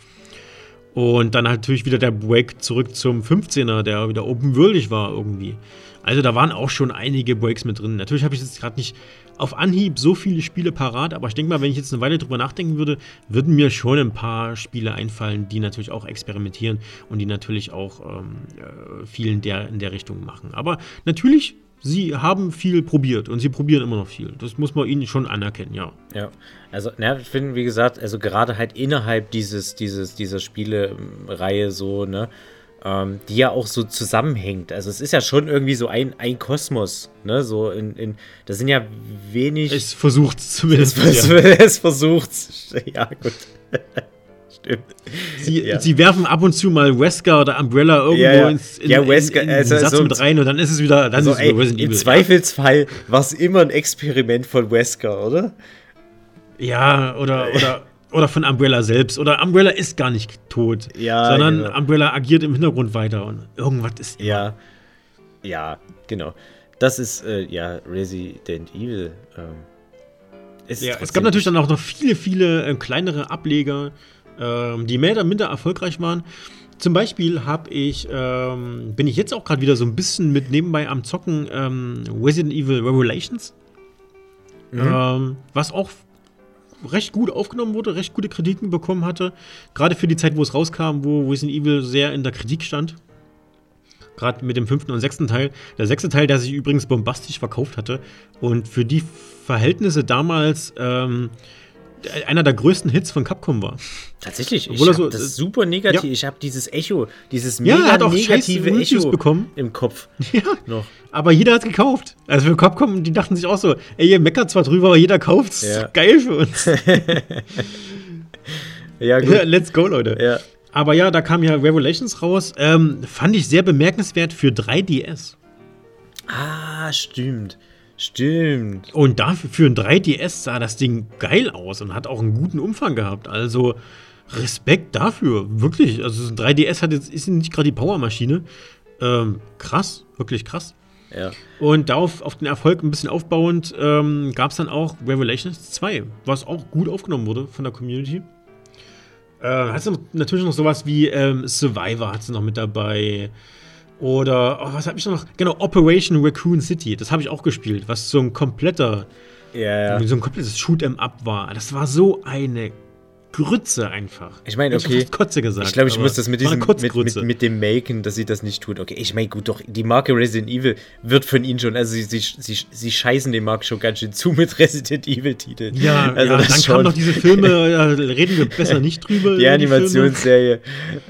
Und dann halt natürlich wieder der Break zurück zum 15er, der wieder open-worldig war irgendwie. Also da waren auch schon einige Breaks mit drin. Natürlich habe ich jetzt gerade nicht auf Anhieb so viele Spiele parat, aber ich denke mal, wenn ich jetzt eine Weile drüber nachdenken würde, würden mir schon ein paar Spiele einfallen, die natürlich auch experimentieren und die natürlich auch ähm, äh, viel in der, in der Richtung machen. Aber natürlich, sie haben viel probiert und sie probieren immer noch viel. Das muss man ihnen schon anerkennen, ja. Ja, also, na, ich finde, wie gesagt, also gerade halt innerhalb dieses, dieses, dieser Spielereihe so, ne, ähm, die ja auch so zusammenhängt. Also es ist ja schon irgendwie so ein, ein Kosmos, ne? So in, in da sind ja wenig. Es versucht zumindest. Es, ja. es versucht. Ja, gut. Stimmt. Sie, ja. sie werfen ab und zu mal Wesker oder Umbrella irgendwo ja, ja. ins in, ja, Wesker, in, in, also, Satz so mit rein und dann ist es wieder, dann also, ist es ey, Resident Im Evil. Zweifelsfall war es immer ein Experiment von Wesker, oder? Ja, oder, oder oder von Umbrella selbst. Oder Umbrella ist gar nicht tot. Ja, sondern genau. Umbrella agiert im Hintergrund weiter und irgendwas ist. Immer. Ja. Ja, genau. Das ist, äh, ja, Resident Evil. Ähm, ja, es gab natürlich dann auch noch viele, viele äh, kleinere Ableger, ähm, die mehr oder minder erfolgreich waren. Zum Beispiel habe ich, ähm, bin ich jetzt auch gerade wieder so ein bisschen mit nebenbei am Zocken ähm, Resident Evil Revelations. Mhm. Ähm, was auch recht gut aufgenommen wurde, recht gute Kritiken bekommen hatte. Gerade für die Zeit, wo es rauskam, wo Resident Evil sehr in der Kritik stand. Gerade mit dem fünften und sechsten Teil. Der sechste Teil, der sich übrigens bombastisch verkauft hatte. Und für die Verhältnisse damals ähm, einer der größten Hits von Capcom war. Tatsächlich, ich so, das super negativ. Ja. Ich habe dieses Echo, dieses mega ja, hat auch negative Echo bekommen. im Kopf. Ja, noch. aber jeder hat gekauft. Also für Capcom, die dachten sich auch so, ey, ihr meckert zwar drüber, aber jeder kauft es. Ja. Geil für uns. ja, gut. Let's go, Leute. Ja. Aber ja, da kam ja Revelations raus. Ähm, fand ich sehr bemerkenswert für 3DS. Ah, stimmt. Stimmt. Und dafür für ein 3DS sah das Ding geil aus und hat auch einen guten Umfang gehabt. Also Respekt dafür, wirklich. Also ein 3DS hat jetzt, ist nicht gerade die Powermaschine. Ähm, krass, wirklich krass. Ja. Und darauf auf den Erfolg ein bisschen aufbauend ähm, gab es dann auch Revelations 2, was auch gut aufgenommen wurde von der Community. Äh, hat natürlich noch sowas wie ähm, Survivor hat sie noch mit dabei. Oder, oh, was habe ich noch? Genau, Operation Raccoon City. Das habe ich auch gespielt, was so ein kompletter, ja. so ein komplettes Shoot'em-up war. Das war so eine Grütze einfach. Ich meine, okay. Ich Kotze gesagt. Ich glaube, ich muss das mit diesem mit, mit, mit, dem Maken, dass sie das nicht tut. Okay, ich meine, gut, doch, die Marke Resident Evil wird von ihnen schon, also sie, sie, sie, sie scheißen den Markt schon ganz schön zu mit Resident Evil-Titeln. Ja, also ja, dann kamen noch diese Filme, da reden wir besser nicht drüber. Die Animationsserie,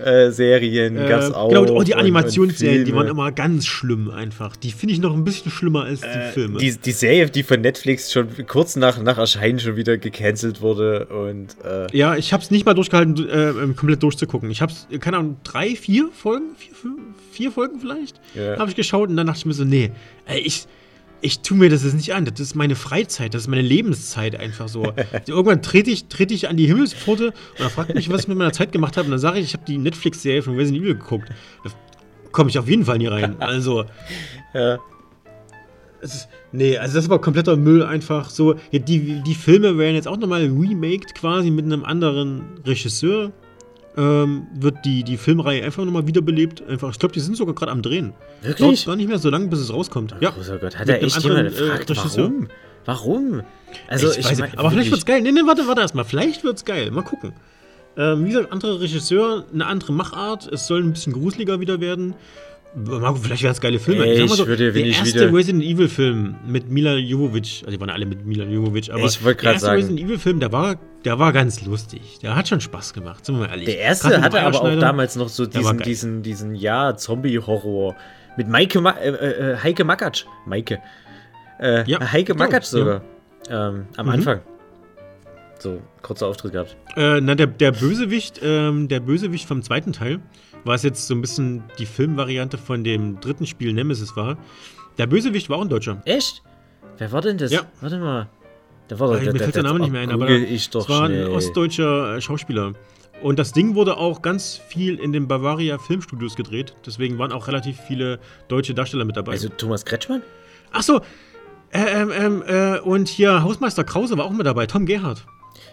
äh, Serien äh, gab es auch. Genau, oh, die Animationsserien, die waren immer ganz schlimm einfach. Die finde ich noch ein bisschen schlimmer als die äh, Filme. Die, die Serie, die von Netflix schon kurz nach, nach Erscheinen schon wieder gecancelt wurde und äh, ja, ich habe es nicht mal durchgehalten, äh, ähm, komplett durchzugucken. Ich habe es, keine Ahnung, drei, vier Folgen, vier, fünf, vier Folgen vielleicht, yeah. habe ich geschaut und dann dachte ich mir so, nee, ey, ich, ich tue mir das jetzt nicht an. Das ist meine Freizeit, das ist meine Lebenszeit einfach so. Irgendwann trete ich, trete ich an die Himmelspforte und dann fragt mich, was ich mit meiner Zeit gemacht habe. Und dann sage ich, ich habe die Netflix-Serie von Resident Evil geguckt. Da komme ich auf jeden Fall nie rein. Also. ja. Ist, nee, also das war kompletter Müll einfach so. Ja, die, die Filme werden jetzt auch nochmal remaked quasi mit einem anderen Regisseur. Ähm, wird die, die Filmreihe einfach nochmal wiederbelebt. Einfach, ich glaube, die sind sogar gerade am Drehen. Wirklich? Dauert gar nicht mehr so lange, bis es rauskommt. Ja. Großer Gott, hat er echt jemand gefragt, äh, warum? Warum? Also, ich, ich weiß, mein, aber vielleicht wird's geil. Nee, nee, warte, warte erstmal. Vielleicht wird's geil. Mal gucken. Ähm, wie gesagt, anderer Regisseur, eine andere Machart. Es soll ein bisschen gruseliger wieder werden. Vielleicht wären es geile Filme. Ey, ich so, würde, der erste wieder... Resident Evil Film mit Mila Jovovich, also die waren alle mit Mila Jovovich, aber ich der erste sagen. Resident Evil Film, der war, der war ganz lustig. Der hat schon Spaß gemacht, sind wir mal ehrlich. Der erste hatte aber auch damals noch so diesen, diesen, diesen, ja, Zombie-Horror mit Maike, Ma äh, äh, Heike Makatsch. Maike. Äh, ja, Heike Makatsch sogar. Ja. Ähm, am mhm. Anfang. So, kurzer Auftritt gehabt. Äh, na, der, der Bösewicht, ähm, der Bösewicht vom zweiten Teil, was jetzt so ein bisschen die Filmvariante von dem dritten Spiel Nemesis war. Der Bösewicht war auch ein Deutscher. Echt? Wer war denn das? Ja. Warte mal. Der war doch, der, mir fällt der, Name nicht mehr ein, aber es war ein ostdeutscher äh, Schauspieler. Und das Ding wurde auch ganz viel in den Bavaria Filmstudios gedreht. Deswegen waren auch relativ viele deutsche Darsteller mit dabei. Also Thomas Kretschmann? Ach so. Äh, ähm, ähm, äh, und hier Hausmeister Krause war auch mit dabei. Tom Gerhardt.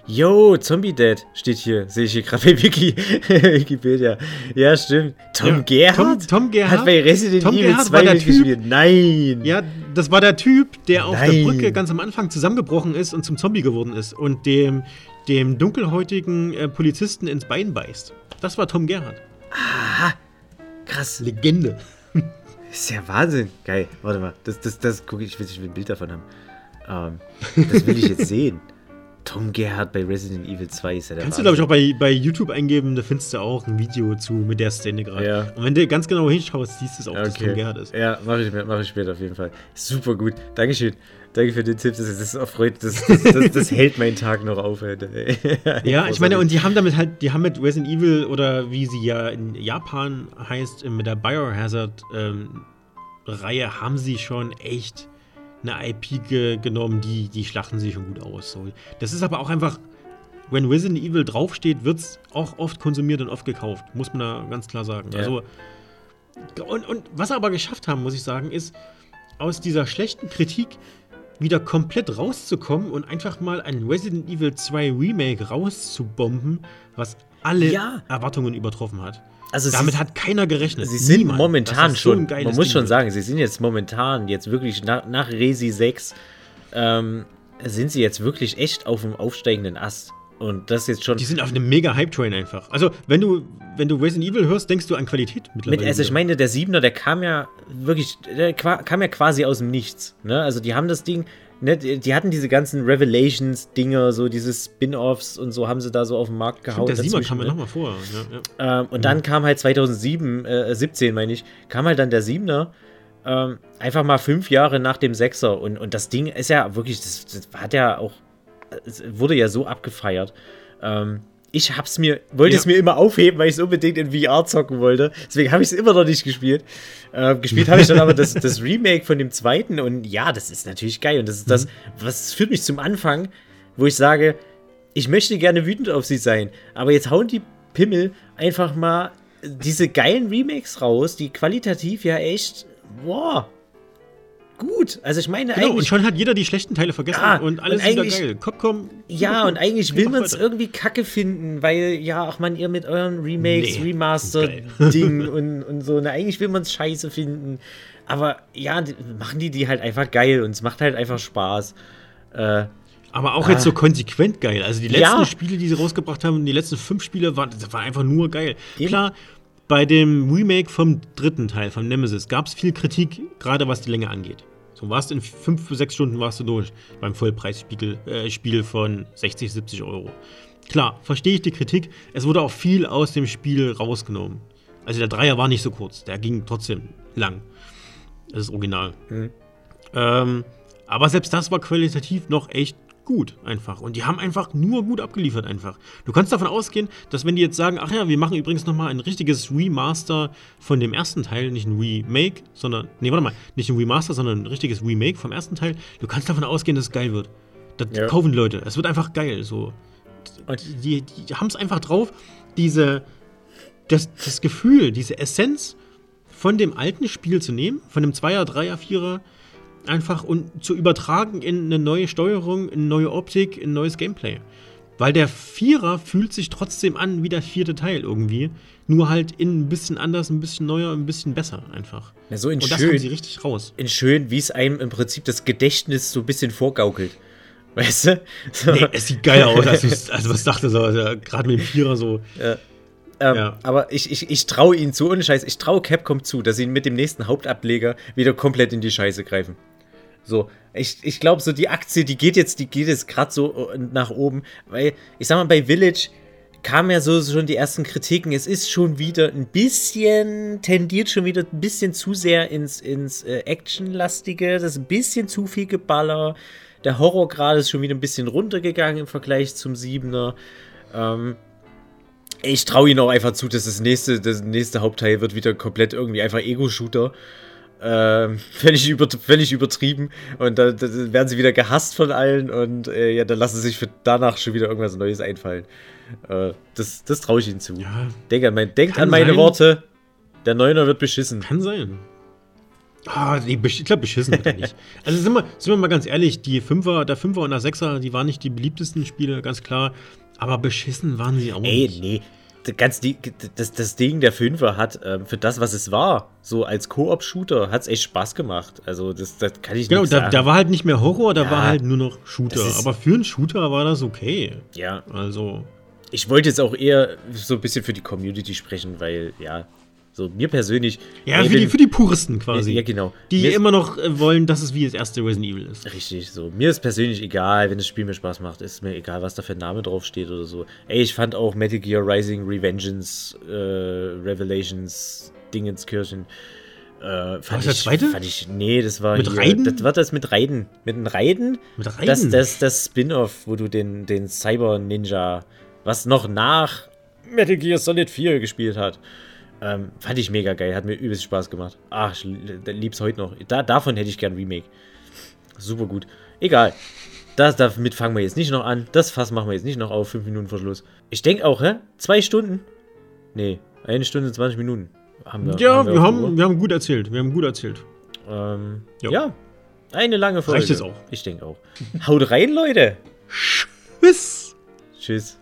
Yo, Zombie Dead steht hier, sehe ich hier gerade bei Wiki, Wikipedia. Ja, stimmt. Tom ja, Gerhardt? Tom, Tom Gerhardt? Hat bei Resident Tom Evil Gerhardt 2 mitgespielt. Nein. Ja, das war der Typ, der Nein. auf der Brücke ganz am Anfang zusammengebrochen ist und zum Zombie geworden ist und dem, dem dunkelhäutigen äh, Polizisten ins Bein beißt. Das war Tom Gerhardt. Aha. Krass. Legende. ist ja Wahnsinn. Geil. Warte mal. Das, das, das gucke ich, ich will ein Bild davon haben. Ähm, das will ich jetzt sehen. Tom Gerhardt bei Resident Evil 2 ist ja der Kannst Wahnsinn. du, glaube ich, auch bei, bei YouTube eingeben, da findest du auch ein Video zu mit der Szene gerade. Ja. Und wenn du ganz genau hinschaust, siehst du es auch, okay. dass Tom Gerhardt ist. Ja, mache ich, mach ich später auf jeden Fall. Super gut. Dankeschön. Danke für den Tipp. Das, das, erfreut, das, das, das, das hält meinen Tag noch auf. ja, ich meine, und die haben damit halt, die haben mit Resident Evil oder wie sie ja in Japan heißt, mit der Biohazard-Reihe ähm, haben sie schon echt eine IP ge genommen, die, die schlachten sich schon gut aus. So. Das ist aber auch einfach, wenn Resident Evil draufsteht, wird es auch oft konsumiert und oft gekauft. Muss man da ganz klar sagen. Ja. Also, und, und was sie aber geschafft haben, muss ich sagen, ist, aus dieser schlechten Kritik wieder komplett rauszukommen und einfach mal ein Resident Evil 2 Remake rauszubomben, was alle ja. Erwartungen übertroffen hat. Also Damit sie, hat keiner gerechnet. Sie sind Niemand. momentan schon, so man muss Ding schon sagen, sie sind jetzt momentan, jetzt wirklich nach, nach Resi 6, ähm, sind sie jetzt wirklich echt auf dem aufsteigenden Ast. Und das jetzt schon. Die sind auf einem mega Hype-Train einfach. Also, wenn du, wenn du Resident Evil hörst, denkst du an Qualität mittlerweile. Mit, also, ich meine, der Siebener, der kam ja wirklich, der kam ja quasi aus dem Nichts. Ne? Also, die haben das Ding, ne, die hatten diese ganzen Revelations-Dinger, so diese Spin-Offs und so haben sie da so auf den Markt gehauen. Stimmt, der Siebener kam ja ne? nochmal vor. Ja, ja. Ähm, und mhm. dann kam halt 2007, äh, 17 meine ich, kam halt dann der Siebener. Ähm, einfach mal fünf Jahre nach dem Sechser. Und, und das Ding ist ja wirklich, das, das hat ja auch, es wurde ja so abgefeiert. Ähm, ich hab's mir, wollte ja. es mir immer aufheben, weil ich es unbedingt in VR zocken wollte. Deswegen habe ich es immer noch nicht gespielt. Äh, gespielt habe ich dann aber das, das, Remake von dem zweiten und ja, das ist natürlich geil. Und das ist das, mhm. was führt mich zum Anfang, wo ich sage, ich möchte gerne wütend auf sie sein. Aber jetzt hauen die Pimmel einfach mal diese geilen Remakes raus, die qualitativ ja echt, boah, gut. Also ich meine genau, eigentlich. Und schon hat jeder die schlechten Teile vergessen ja, und alles und wieder geil. Capcom. Ja, und eigentlich will man es irgendwie kacke finden, weil ja, auch man ihr mit euren Remakes, nee, Remaster-Ding und, und so, na, eigentlich will man es scheiße finden. Aber ja, die, machen die die halt einfach geil und es macht halt einfach Spaß. Äh, aber auch ah. jetzt so konsequent geil. Also die letzten ja. Spiele, die sie rausgebracht haben, die letzten fünf Spiele, waren, das war einfach nur geil. Eben. Klar, bei dem Remake vom dritten Teil, von Nemesis, gab es viel Kritik, gerade was die Länge angeht. So warst in fünf bis sechs Stunden warst du durch beim Vollpreisspiel äh, Spiel von 60, 70 Euro. Klar, verstehe ich die Kritik. Es wurde auch viel aus dem Spiel rausgenommen. Also der Dreier war nicht so kurz, der ging trotzdem lang. Das ist original. Mhm. Ähm, aber selbst das war qualitativ noch echt gut einfach. Und die haben einfach nur gut abgeliefert einfach. Du kannst davon ausgehen, dass wenn die jetzt sagen, ach ja, wir machen übrigens nochmal ein richtiges Remaster von dem ersten Teil, nicht ein Remake, sondern, nee, warte mal, nicht ein Remaster, sondern ein richtiges Remake vom ersten Teil, du kannst davon ausgehen, dass es geil wird. Das ja. kaufen Leute. Es wird einfach geil. So. Die, die, die haben es einfach drauf, diese, das, das Gefühl, diese Essenz von dem alten Spiel zu nehmen, von dem Zweier, Dreier, Vierer, einfach und zu übertragen in eine neue Steuerung, in eine neue Optik, in ein neues Gameplay. Weil der Vierer fühlt sich trotzdem an wie der vierte Teil irgendwie. Nur halt in ein bisschen anders, ein bisschen neuer, ein bisschen besser einfach. Ja, so in Und das schön, haben sie richtig raus. in schön, wie es einem im Prinzip das Gedächtnis so ein bisschen vorgaukelt. Weißt du? So. Nee, es sieht geil aus. Also, also was dachte so, also, gerade mit dem Vierer so. Ähm, Ja. Aber ich, ich, ich traue ihnen zu, ohne Scheiß, ich traue Capcom zu, dass sie mit dem nächsten Hauptableger wieder komplett in die Scheiße greifen. So, ich, ich glaube, so die Aktie, die geht jetzt, die geht jetzt gerade so äh, nach oben, weil ich sag mal, bei Village kamen ja so schon die ersten Kritiken. Es ist schon wieder ein bisschen, tendiert schon wieder ein bisschen zu sehr ins, ins äh, Actionlastige. Das ist ein bisschen zu viel Geballer. Der Horrorgrad ist schon wieder ein bisschen runtergegangen im Vergleich zum Siebener. Ähm, ich traue ihnen auch einfach zu, dass das nächste, das nächste Hauptteil wird wieder komplett irgendwie einfach Ego-Shooter. Ähm, völlig, über, völlig übertrieben. Und da, da werden sie wieder gehasst von allen und äh, ja, dann lassen sie sich für danach schon wieder irgendwas Neues einfallen. Äh, das das traue ich ihnen zu. Ja, Denk an, mein, denkt an meine sein. Worte. Der Neuner wird beschissen. kann sein. Ah, nee, besch- ich glaube, beschissen wird er nicht. Also sind wir, sind wir mal ganz ehrlich, die Fünfer, der Fünfer und der Sechser, die waren nicht die beliebtesten Spiele, ganz klar. Aber beschissen waren sie auch Ey, nicht. nee. Das, ganz die, das, das Ding der Fünfer hat ähm, für das, was es war, so als Koop-Shooter, hat es echt Spaß gemacht. Also, das, das kann ich Genau, nicht da, sagen. da war halt nicht mehr Horror, da Ja. war halt nur noch Shooter. Aber für einen Shooter war das okay. ja, Also, ich wollte jetzt auch eher so ein bisschen für die Community sprechen, weil, ja, so mir persönlich. ja, ey, für, die, für die Puristen quasi. Ja, genau. Die Mir immer noch äh, wollen, dass es wie das erste Resident Evil ist. Richtig, so. Mir ist persönlich egal, wenn das Spiel mir Spaß macht, ist mir egal, was da für ein Name draufsteht oder so. Ey, ich fand auch Metal Gear Rising Revengeance, äh, Revelations, Dingenskirchen. Äh, fand der ich, zweite? Fand ich, nee, das war Mit hier, Raiden? Das war das mit Raiden. Mit einem Raiden? Mit Raiden? Das, das, das Spin-off, wo du den, den Cyber Ninja, was noch nach Metal Gear Solid 4 gespielt hat. Ähm, fand ich mega geil, hat mir übelst Spaß gemacht. Ach, ich lieb's heute noch. Da, davon hätte ich gern Remake. Super gut. Egal. Das, damit fangen wir jetzt nicht noch an. Das Fass machen wir jetzt nicht noch auf. Fünf Minuten vor Schluss. Ich denke auch, hä? Zwei Stunden? Nee, eine Stunde 20 Minuten. Haben wir, Ja, wir, auf der haben, wir haben gut erzählt. Wir haben gut erzählt. Ähm, Jo. ja, eine lange Folge. Reicht jetzt auch. Ich denke auch. Haut rein, Leute. Tschüss. Tschüss.